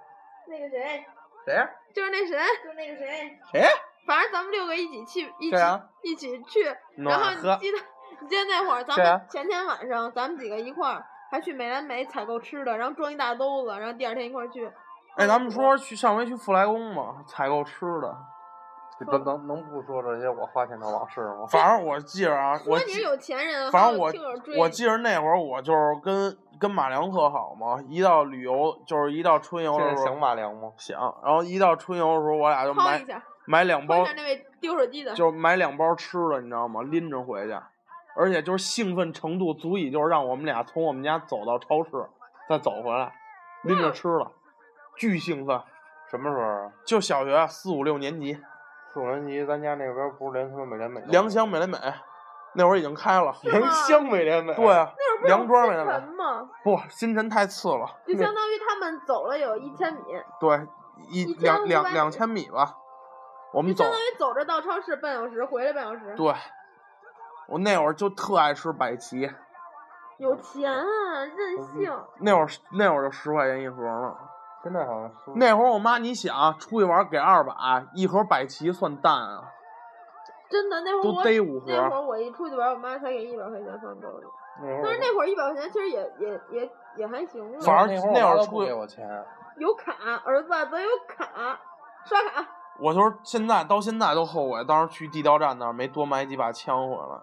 那个谁，谁呀？就是那谁，就是那个谁，谁？反正咱们六个一起去，一起啊一起去。然后你记得，你记得那会儿咱们前天晚上咱们几个一块儿还去美兰美采购吃的，然后装一大兜子，然后第二天一块儿去。哎，咱们说去上回去富来宫嘛，采购吃的。你不能能不说这些我花钱的往事吗？反正我记着啊，我你是有钱人，反正我我记着那会儿我就是跟跟马良特好嘛，一到旅游就是一到春游的时候想马良吗？想，然后一到春游的时候我俩就买一下，买两包丢手机的。就是买两包吃的，你知道吗？拎着回去，而且就是兴奋程度足以就是让我们俩从我们家走到超市，再走回来，拎着吃了，巨兴奋。什么时候啊？就小学四五六年级，四五年级，咱家那边不是连他妈美廉美良乡美廉美，那会儿已经开了。良乡美廉美。对啊，那会儿梁庄美美廉美，吗？不，新城太次了。就相当于他们走了有一千米，对，一一两两两千米吧，我们走就相。当于走着到超市半小时，回来半小时。对，我那会儿就特爱吃百奇，有钱啊，任性。那会儿那会儿就十块钱一盒了。现在好像是。那会儿我妈，你想出去玩给二百，一盒百奇算淡啊，真的，那会儿都五盒那会儿我一出去玩，我妈才给一百块钱放兜里。但是那会儿一百块钱其实也也也也还行了。反正那会儿出去给我钱，有卡，儿子咱有卡，刷卡。我就是现在到现在都后悔，当时去地道战那儿没多买几把枪回来。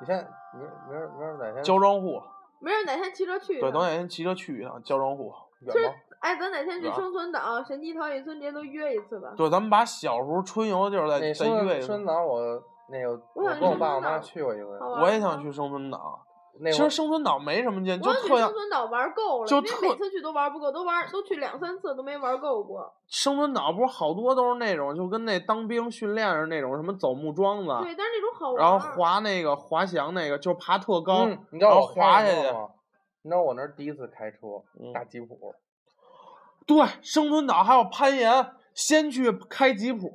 你现在明明儿明儿哪天焦庄户，明儿，哪天骑车去一对，趟。等哪天骑车去一趟焦庄户。远吗？，哎，咱哪天去生存岛、神奇陶艺村，节都约一次吧。对，咱们把小时候春游的地儿再再约一次生存。岛我那个我想跟我爸我妈去过一回，我也想去生存岛，那会儿其实生存岛没什么劲，就我想去特像生存岛玩够了，就因为每特次去都玩不够，都玩都去两三次都没玩够过。生存岛不是好多都是那种就跟那当兵训练似的那种什么走木桩子，对，但是那种好玩。然后滑那个滑翔那个就爬特高，嗯，你知道然后我滑下去。吗？你知道我那儿第一次开车，嗯大吉普，对，生存岛还有攀岩，先去开吉普，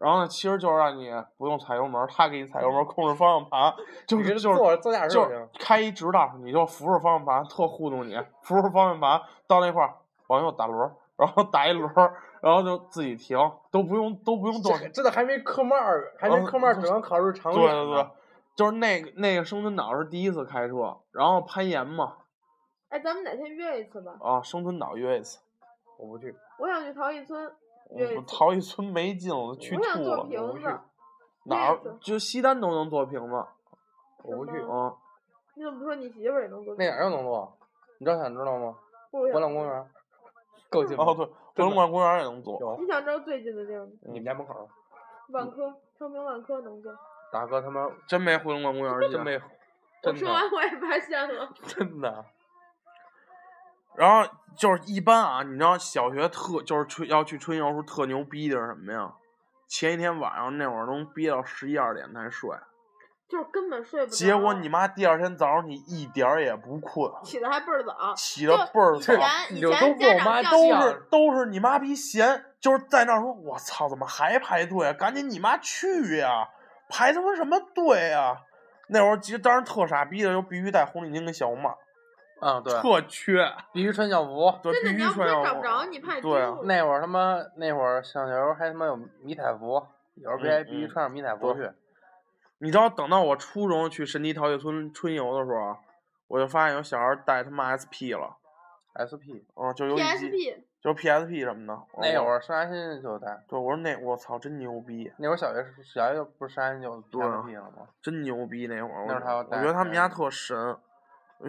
然后呢，其实就是让你不用踩油门，他给你踩油门，控制方向盘，就是就是坐坐驾驶就。开一直道，你就扶着方向盘，特糊弄你，扶着方向盘到那块儿往右打轮儿，然后打一轮儿，然后就自己停，都不用都不用动。这这都还没科目二，还没嗯科目二，只能考试长对远对对，就是那个那个生存岛是第一次开车，然后攀岩嘛，哎，咱们哪天约一次吧？啊，生存岛约一次。我不去。我想去陶艺村。我陶艺村没劲我，去我想做吐了。我不去。哪儿就西单都能做瓶子，我不去是。吗嗯，你怎么不说你媳妇儿也能做？那哪儿又能做？你知道想知道吗？欢乐公园。够近哦对，回龙观公园也能做。你想知道最近的地儿吗？你们家门口，万科，昌平万科能做。大哥他妈真没回龙观公园近真没，我真说完我也发现了。真的。然后就是一般啊，你知道小学特就是春要去春游时候特牛逼的是什么呀？前一天晚上那会儿能憋到十一二点才睡，就是根本睡不着。结果你妈第二天早上你一点儿也不困，起的还倍儿早，起的倍儿以早。前以前跟我妈家长都是都是你妈逼闲，就是在那儿说，我操，怎么还排队啊？赶紧你妈去呀！排他妈什么队啊？那会儿其实当时特傻逼的，就必须戴红领巾跟小红帽，嗯，对，特缺，必须穿校服。对，真的，必你要不是须穿校服找不着，你怕你对啊那会儿他妈那会儿上学时候还他妈有迷彩服，有时候必嗯必须嗯穿上迷彩服对去。你知道，等到我初中去神奇陶艺村春游的时候啊，我就发现有小孩带他妈 SP 了，SP 嗯，就游戏机，PSP，就 PSP 什么的。那会儿，儿上安心就带，对，我说那我操，真牛逼，那会儿小学小学不是上安心就对啊 PSP 了吗？真牛逼那会儿。那会儿他要带我觉得他们家特神，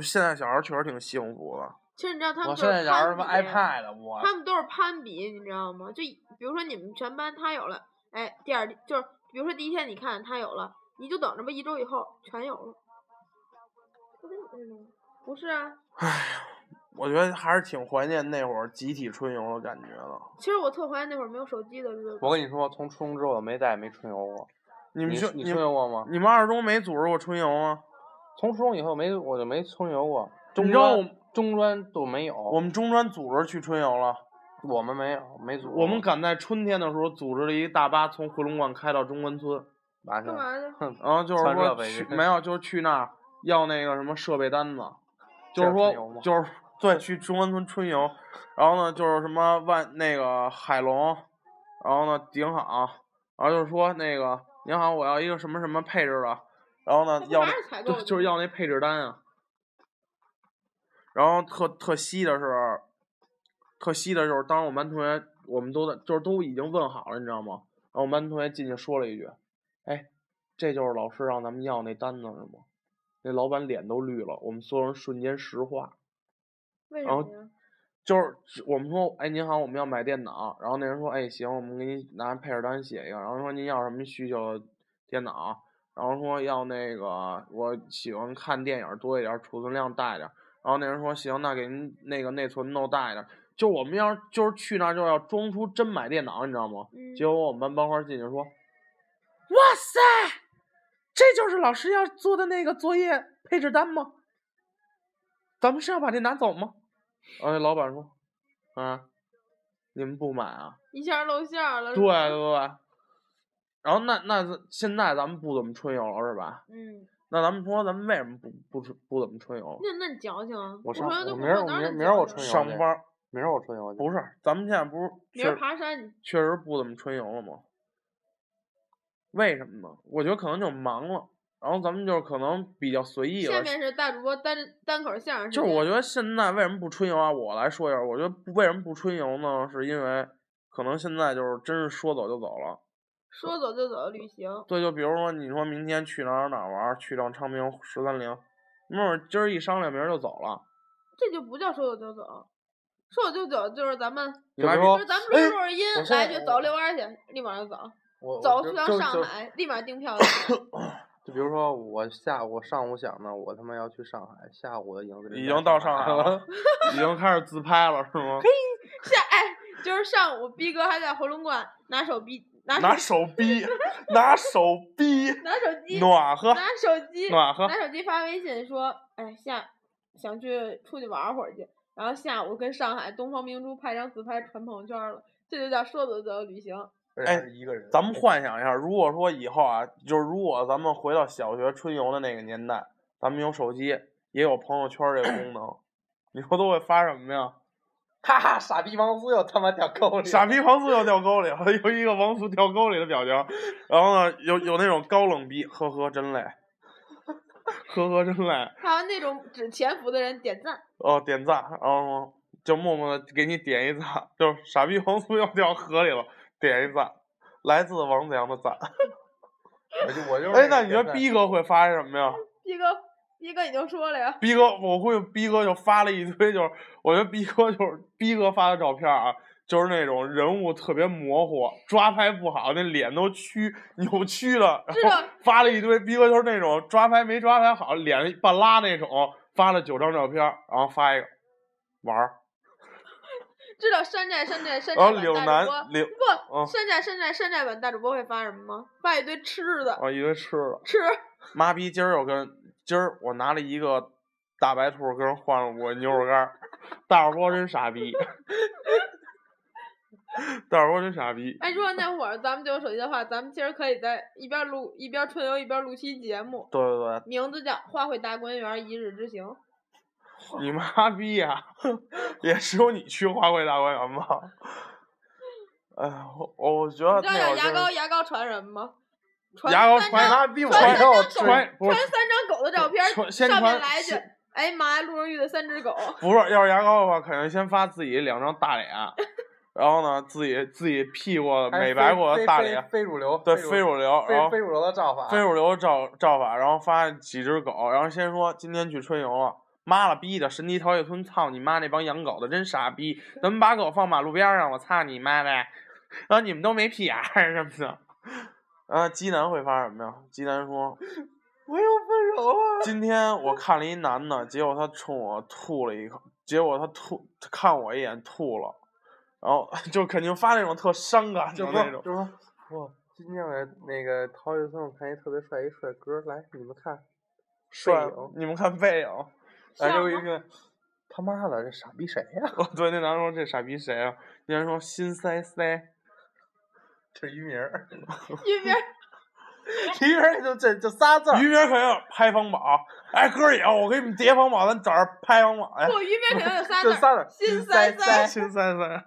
现在小孩确实挺幸福的。其实你知道他们我都是现在小孩儿他妈攀比 iPad，我他们都是攀比，你知道吗？就比如说你们全班他有了，哎，第二就是比如说第一天你看他有了，你就等着吧，一周以后全有了。不跟你似的不是啊，我觉得还是挺怀念那会儿集体春游的感觉的。其实我特怀念那会儿没有手机的日子。我跟你说，从初中之后我没再也没春游过。你你们去你你春游过吗？你们二中没组织过春游吗？从初中以后没我就没春游过，中你知道专中专都没有。我们中专组织去春游了。我们没有没组。我们赶在春天的时候组织了一大巴从回龙观开到中关村？干嘛去？然后就是说去去没有，就是去那儿要那个什么设备单子，就是说就是 对，去中关村春游，然后呢就是什么万那个海龙，然后呢顶好，然后就是说那个您好，我要一个什么什么配置的，然后呢要那那不还是采购对的就是要那配置单啊。然后特特稀的是，特稀的就是当时我们班同学我们都在就是都已经问好了，你知道吗？然后我们班同学进去说了一句：“哎，这就是老师让咱们要那单子是吗？”那老板脸都绿了，我们所有人瞬间石化。然后为什么呀？就是我们说，哎，您好，我们要买电脑。然后那人说，哎，行，我们给你拿配置单写一个。然后说您要什么需求电脑？然后说要那个我喜欢看电影多一点儿，储存量大一点儿。然后那人说行，那给您那个内存弄大一点儿。就我们要就是去那儿就要装出真买电脑，你知道吗？嗯结果我们班班花进去说，哇塞，这就是老师要做的那个作业配置单吗？咱们是要把这拿走吗？然后那老板说，啊，你们不买啊？一下露馅儿了。对对对。然后那那现在咱们不怎么春游了是吧？嗯，那咱们说咱们为什么不不春不怎么春游？那那你讲讲啊。我上我明儿我明儿明儿我春游上班儿明儿我春游去。不是，咱们现在不是明儿确爬山，确实不怎么春游了吗？为什么呢？我觉得可能就忙了，然后咱们就是可能比较随意了下。面是大主播单单口相声。就是我觉得现在为什么不春游啊？我来说一下，我觉得不为什么不春游呢？是因为可能现在就是真是说走就走了。说走就走的旅行，对，就比如说你说明天去哪儿哪儿玩儿，去趟昌平十三陵，没准儿今儿一商量，明儿就走了。这就不叫说走就走。说走就走就是咱们，就是咱们录着录音来在去走遛弯儿去，立马就走，我走去趟上海，立马订票 就比如说我下午上午想的，我他妈要去上海，下午的影子已经到上海了，已经开始自拍了是吗？嘿下哎，就是上午逼哥还在回龙观拿手逼拿拿手手 逼，拿手逼，拿手机暖和，拿手机暖和拿手机发微信说，哎下想去出去玩会儿去，然后下午跟上海东方明珠拍张自拍传朋友圈了，这就叫说走就走旅行。而且还是一个人。咱们幻想一下，如果说以后啊，就是如果咱们回到小学春游的那个年代，咱们有手机，也有朋友圈这个功能，你说都会发什么呀？哈哈，傻逼王苏又他妈掉沟里了。傻逼王苏又掉沟里了，有一个王苏掉沟里的表情，然后呢，有有那种高冷逼，呵呵真累，呵呵真累，还有那种只潜伏的人点赞，哦点赞，然后就默默的给你点一赞，就是傻逼王苏又掉河里了，点一赞，来自王子阳的赞。我 就我就是哎，那你觉得逼哥会发什么呀？逼哥逼哥已经说了呀，逼哥，我估计逼哥就发了一堆，就是我觉得逼哥就是逼哥发的照片啊，就是那种人物特别模糊，抓拍不好，那脸都曲扭曲了，知道然后发了一堆。逼哥就是那种抓拍没抓拍好，脸半拉那种，发了九张照片，然后发一个玩儿，知道山寨山寨山然后南版大主播岭不嗯山寨山寨山寨版大主播会发什么吗？发一堆吃的，啊一堆吃的。吃妈逼，今儿又跟今儿我拿了一个大白兔跟人换了我牛肉干儿，大伙儿说真傻逼，大伙儿说真傻逼。哎，如果那会儿咱们就有手机的话，咱们其实可以在一边录一边春游一边录期节目，对对对，名字叫《花卉大观园一日之行》。你妈逼呀、也只有你去花卉大观园吧？哎呀，我我觉得你知道牙膏牙膏传什么吗？传牙膏传三张妈逼我传传传三张狗的照片传儿，上面先传来一句先：“哎妈呀，陆人玉的三只狗。不是要是牙膏的话，肯定先发自己两张大脸，然后呢，自己自己 P 过美白过的大脸，非主流，对非非主流，然后非非主流的照法。非主流的照照法，然后发几只狗，然后先说今天去春游了，妈了逼的，神奇桃叶村，操你妈那帮养狗的真傻逼，怎么把狗放马路边上？我操你妈的！然后你们都没屁眼儿什么的。啊，基南会发什么呀？基南说 我又分手了。今天我看了一男的，结果他冲我吐了一口，结果他吐，他看我一眼吐了，然后 就肯定发那种特伤感的就那种。说就说，哇，今天我那个陶冶村我看一特别帅一帅哥，来你们看，帅背影，你们看背影。来就一个，他妈的这傻逼谁呀、哦，对，那男的说这傻逼谁啊？那人说心塞塞，这是一名儿。一边里边儿就这就仨字儿。于边肯定有排行榜，哎，哥儿也，我给你们叠房榜，咱找着排行榜去。不，鱼边肯定有仨字儿，就仨字儿心塞塞塞心塞塞。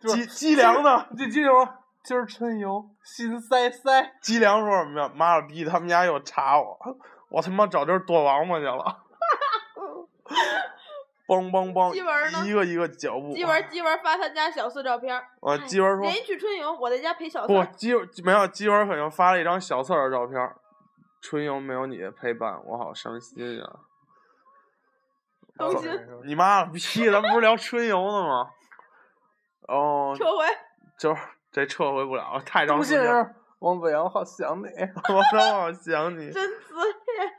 就是鸡鸡粮呢？这鸡什么？今儿春游心塞塞。鸡粮说什么呀？妈了逼，他们家又查我，我他妈找地儿躲王八去了。梆梆梆鸡文呢，一个一个脚步。鸡文鸡文发他家小四照片儿，啊，鸡文说人家去春游，我在家陪小四不儿，，鸡没有鸡文肯定发了一张小四的照片。春游没有你的陪伴，我好伤心 呀、伤心。你妈了逼！咱不是聊春游呢吗？哦，撤回。就是这撤回不了，太长不信时间了。儿，王子阳，我好想你。我真好想你。真自恋。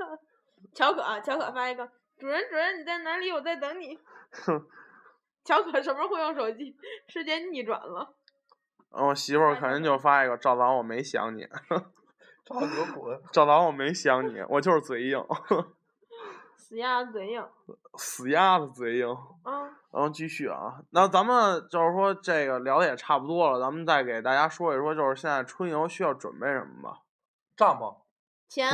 乔可，乔可发一个，主人主人你在哪里？我在等你。哼乔可什么时候会用手机？时间逆转了。嗯我媳妇儿肯定就发一个，赵导我没想你，赵哥滚！赵导我没想你，我就是嘴硬，死鸭子嘴硬。死鸭子嘴硬。啊，然后继续啊，那咱们就是说这个聊的也差不多了，咱们再给大家说一说，就是现在春游需要准备什么吧？帐篷，钱。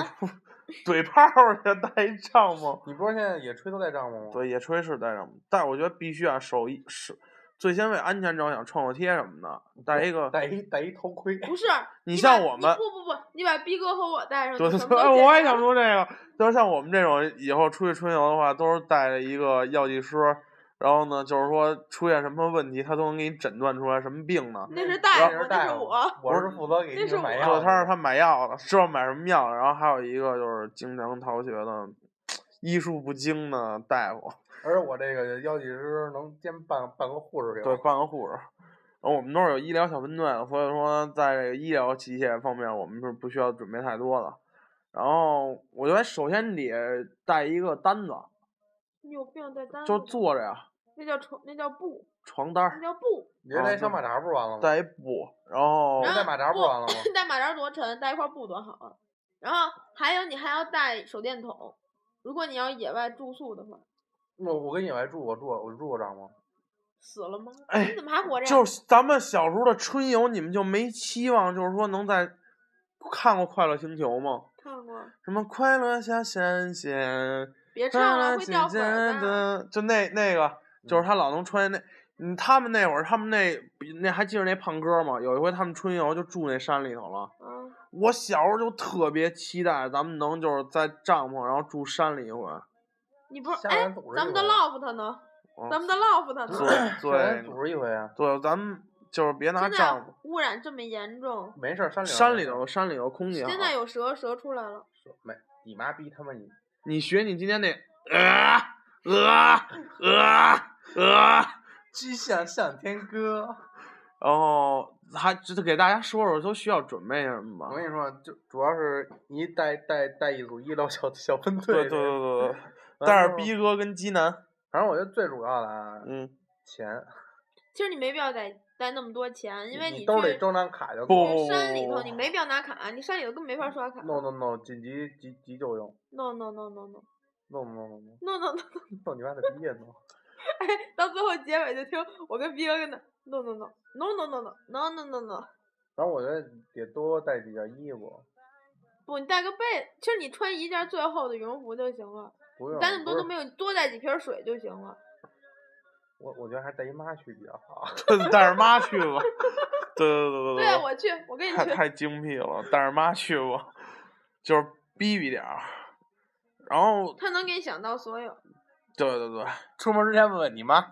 怼炮儿去带一帐篷，你不是现在野炊都带帐篷吗？对，野炊是带帐篷，但是我觉得必须啊，手一是最先为安全着想，创可贴什么的，带一个。戴一戴一头盔。不是，你把像我们不不不，你把逼哥和我带上，对对对，都我也想说这个，就是像我们这种以后出去春游的话，都是带着一个药剂师，然后呢，就是说出现什么问题，他都能给你诊断出来什么病呢。那是大夫，那是我。我是负责给你们买药的。他是他买药的，知道买什么药，然后还有一个就是经常逃学的，医术不精的大夫，而我这个药剂师能兼办办个护士给我。对，办个护士。然后我们都是有医疗小分队的，所以说在这个医疗器械方面，我们是不需要准备太多的。然后我觉得首先得带一个单子，你有病带单子就坐着呀，那叫床，那叫布，床单儿那叫布。你就带小马扎不是完了吗？带一布，然后带马扎不完了吗？带马扎多沉，带一块布多好啊。然后还有你还要带手电筒，如果你要野外住宿的话，我我跟野外住过住过我住过帐篷。死了吗？哎你怎么还活着？就是咱们小时候的春游，你们就没期望，就是说能在看过《快乐星球》吗？看过，什么快乐小神仙，别唱了，会掉粉的。就那那个，就是他老能穿那，嗯，他们那会儿，他们那比那还记着那胖哥吗？有一回他们春游就住那山里头了。嗯，我小时候就特别期待咱们能就是在帐篷，然后住山里一回。你不是哎咱们的 loft 呢？嗯咱们的 loft 呢？对咱对组织一回啊。对，咱们就是别拿现在帐篷，污染这么严重，没事儿，山里山里头山里头空气好。现在有蛇，蛇出来了。没你妈逼他妈你！你学你今天那呃呃呃呃，鸡想向天歌。然后还就是给大家说说都需要准备什么吧我。跟你说，就主要是你带带带一组医疗小小分队。对对对对对，完 带着逼哥跟鸡男，反正我觉得最主要的啊，嗯，钱，其实你没必要带带那么多钱，因为你去兜里装张卡就不够了。去山里头你没必要拿卡，你山里头根本没法刷卡。no no no，紧急急急救用。no no no no no no no no no no no no，no 你妈的逼呀 no！哎，到最后结尾就听我跟逼哥跟那 no no no no no no no no no no no，然后我觉得得多带几件衣服，不，你带个被，其实你穿一件最厚的羽绒服就行了，不用。带那么多都没有，多带几瓶水就行了。我我觉得还是带一妈去比较好。带着妈去吧。对对对对对啊，我去，我跟你去。太太精辟了，带着妈去吧，就是逼逼点儿。然后，他能给你想到所有。对对对，出门之前问问你妈。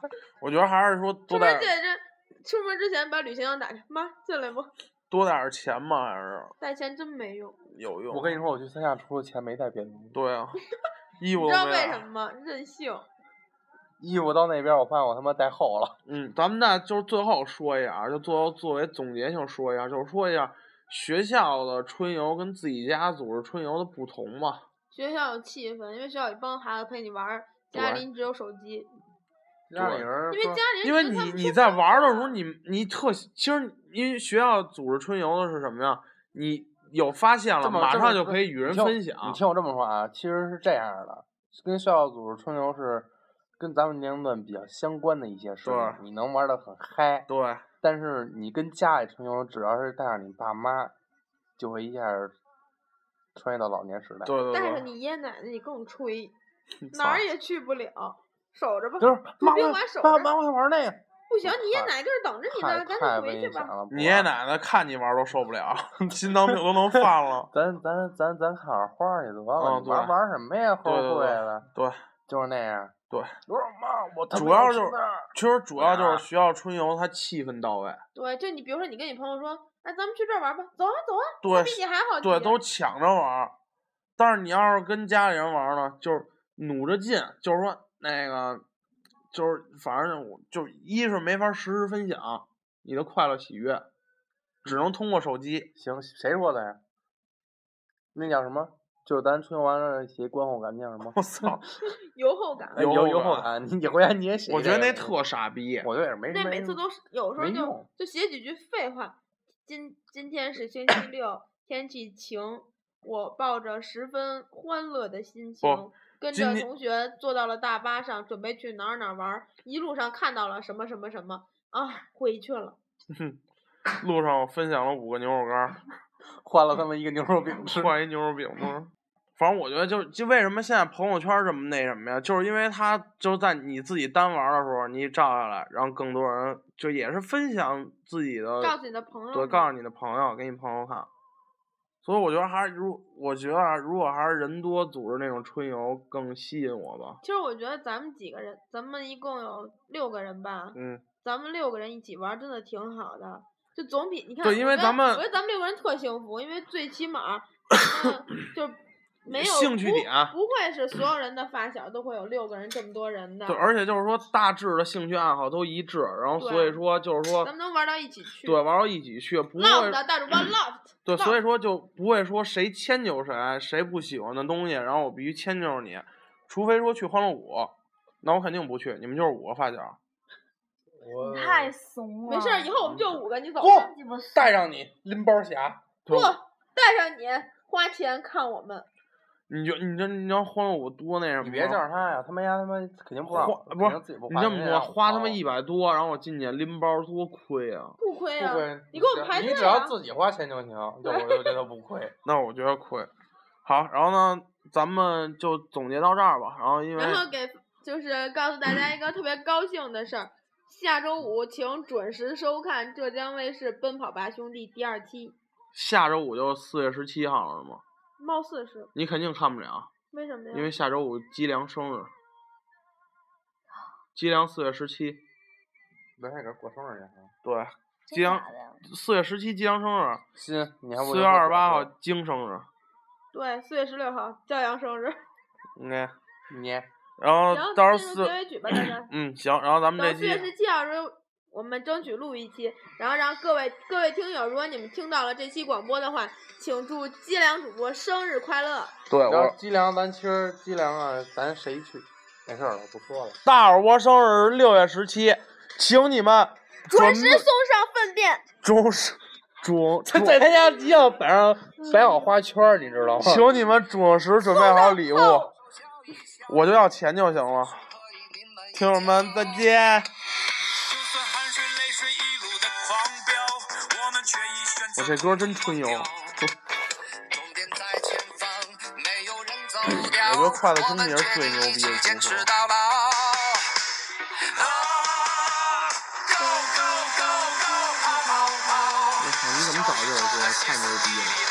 我觉得还是说出多带门进这，出门之前把旅行箱打开，妈进来不？多带点儿钱嘛，还是带钱真没用，有用。我跟你说，我去三亚除了钱没带别的东西。对啊，衣服你知道为什么吗？任性。衣服到那边，我发现我他妈带厚了。嗯，咱们那就是最后说一下啊，就最后作为总结性说一下，就是说一下学校的春游跟自己家组织春游的不同嘛。学校有气氛，因为学校有一帮孩子陪你玩儿，家里你只有手机，家里人说因为你你在玩儿的时候，啊你你特其实因为学校组织春游的是什么呀？你有发现了，马上就可以与人分享。你听我这么说啊，其实是这样的，跟学校组织春游是跟咱们年龄段比较相关的一些事儿，你能玩的很嗨。对，但是你跟家里春游，只要是带上你爸妈，就会一下儿穿越到老年时代。对对对。带上，你爷爷奶奶你更吹，哪儿也去不了，守着吧。就是妈妈我宾馆守着。妈妈我想玩那个，不行，你爷爷奶奶搁这等着你太呢，赶太紧回去吧。危险了。你爷爷奶奶看你玩儿都受不了，心脏病都能犯了。咱咱咱咱看会儿花儿去得了，玩玩什么呀？后对对对悔的，对，就是那样。对，我说妈，我他妈主要就是其实主要就啊是学校春游，它气氛到位，对，就你比如说你跟你朋友说，哎，咱们去这儿玩吧，走啊走啊，对比你还好对，都抢着玩。但是你要是跟家里人玩呢，就是努着劲，就是说那个，就是反正我就一是没法实时分享你的快乐喜悦，只能通过手机。行，谁说的呀？那叫什么？就是咱春游完了写观后感叫什么？我操！油后感。哎有有有后后感，你回家你也写。我觉得那，特傻逼。我觉得也没那每次都是有时候就就写几句废话。今今天是星期六，天气晴，我抱着十分欢乐的心情，跟着同学坐到了大巴上，准备去哪儿哪儿玩儿。一路上看到了什么什么什么啊，回去了。路上我分享了五个牛肉干儿，换了他们一个牛肉饼吃。换一牛肉饼吗？反正我觉得就是就为什么现在朋友圈这么那什么呀，就是因为他就是在你自己单玩的时候，你照下来，让更多人就也是分享自己的，告诉你的朋友对，告诉你的朋友，给你朋友看。所以我觉得还是如我觉得啊，如果还是人多组织那种春游更吸引我吧。其实我觉得咱们几个人，咱们一共有六个人吧，嗯，咱们六个人一起玩真的挺好的，就总比你看，对因为咱们我觉得咱们六个人特幸福，因为最起码，嗯，就没有不兴趣点不会是所有人的发小都会有六个人这么多人的，对，而且就是说大致的兴趣爱好都一致，然后所以说就是说咱们能玩到一起去，对玩到一起去，不会的带着 one love，对，所以说就不会说谁迁就谁，谁不喜欢的东西，然后我必须迁就你，除非说去欢乐谷，那我肯定不去，你们就是五个发小。我太怂了。没事儿，以后我们就五个，你走带上你拎包侠，对不带上你花钱看我们，你就你这你知道欢乐谷多那什么吗？你别叫上他呀，他们家他妈肯定不让，花不是肯定自己不你这么说，人家让哦花他妈一百多，然后我进去拎包多亏啊！不亏啊不亏，，你给我们排队你只要啊，自己花钱就行，就我就觉得不亏。那我觉得亏。好，然后呢，咱们就总结到这儿吧。然后因为然后给就是告诉大家一个特别高兴的事儿，下周五请准时收看浙江卫视《奔跑吧兄弟》第二期，下周五就四月十七号了吗，貌似是你肯定看不了，为什么呀？因为下周五吉良生日。吉良四月十七，没事，给过生日去。对，吉良四月十七吉良生日，新，你还不四月二十八号京生日，对，四月十六号骄阳生日，嗯，你然后到时候四进入结，尾曲吧，大家。嗯，行，然后咱们这期四月期十七号时候，我们争取录一期，然后让各位各位听友，如果你们听到了这期广播的话，请祝姬良主播生日快乐。对然后我鸡粮，咱其实鸡粮啊，咱谁去？没事儿了，不说了。大耳窝生日是六月十七，请你们准时送上粪便。准时准在在他家一样摆上摆好花圈儿，你知道吗？请你们准时准备好礼物，我就要钱就行了。听友们再见。我这歌真春游。我觉得快乐兄弟是最牛逼的。我操！你怎么找这首歌？太牛逼了！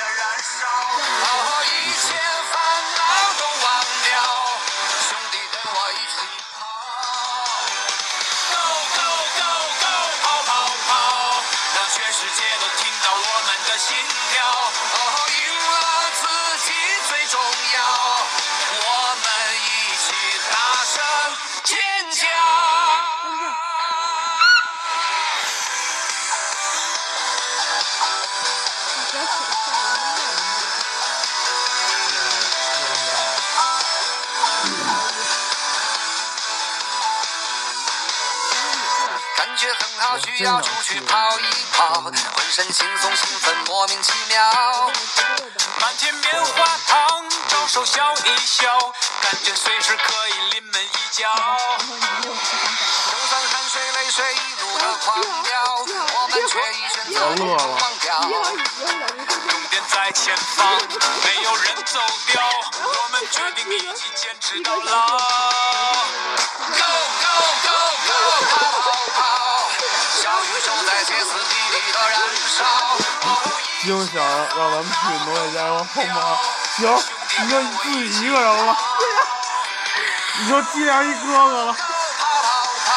感觉很好，需要出去跑一跑，浑身轻松兴奋，莫名其妙。满天棉花糖，招手笑一笑，感觉随时可以临门一脚。就算汗水泪水一路的狂飙，我们却已选择不忘掉。终点在前方，没有人走掉，我们决定一起坚持到老。宇宙在歇斯底里的燃烧。就想让咱们去农业家园好吗？行，你说你自己一个人了，你说接上一哥哥了，跑跑跑，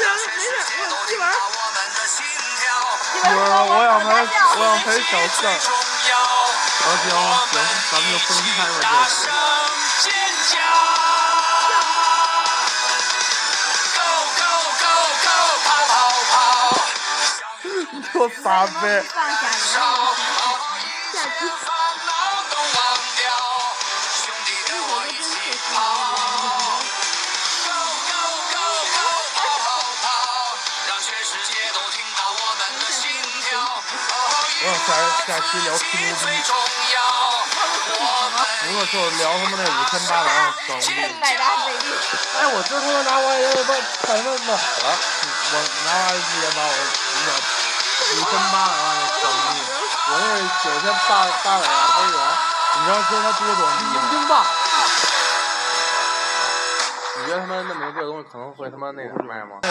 让全世界都听到我们的心跳。不是，我想陪，我想陪小四儿。行行，咱们就分开了大就听到我们的心跳。我想下下期聊吹牛逼，最重要，我们不是就是聊他妈那五千八百万整币。百达翡丽，哎，我今儿他妈拿完也把把他弄好了，我拿完也把我那五千八百万的整币，我那九千八八百万欧元，你知道今儿他多装逼吗？英镑。你觉得他妈那么贵的东西可能会他妈那个卖吗？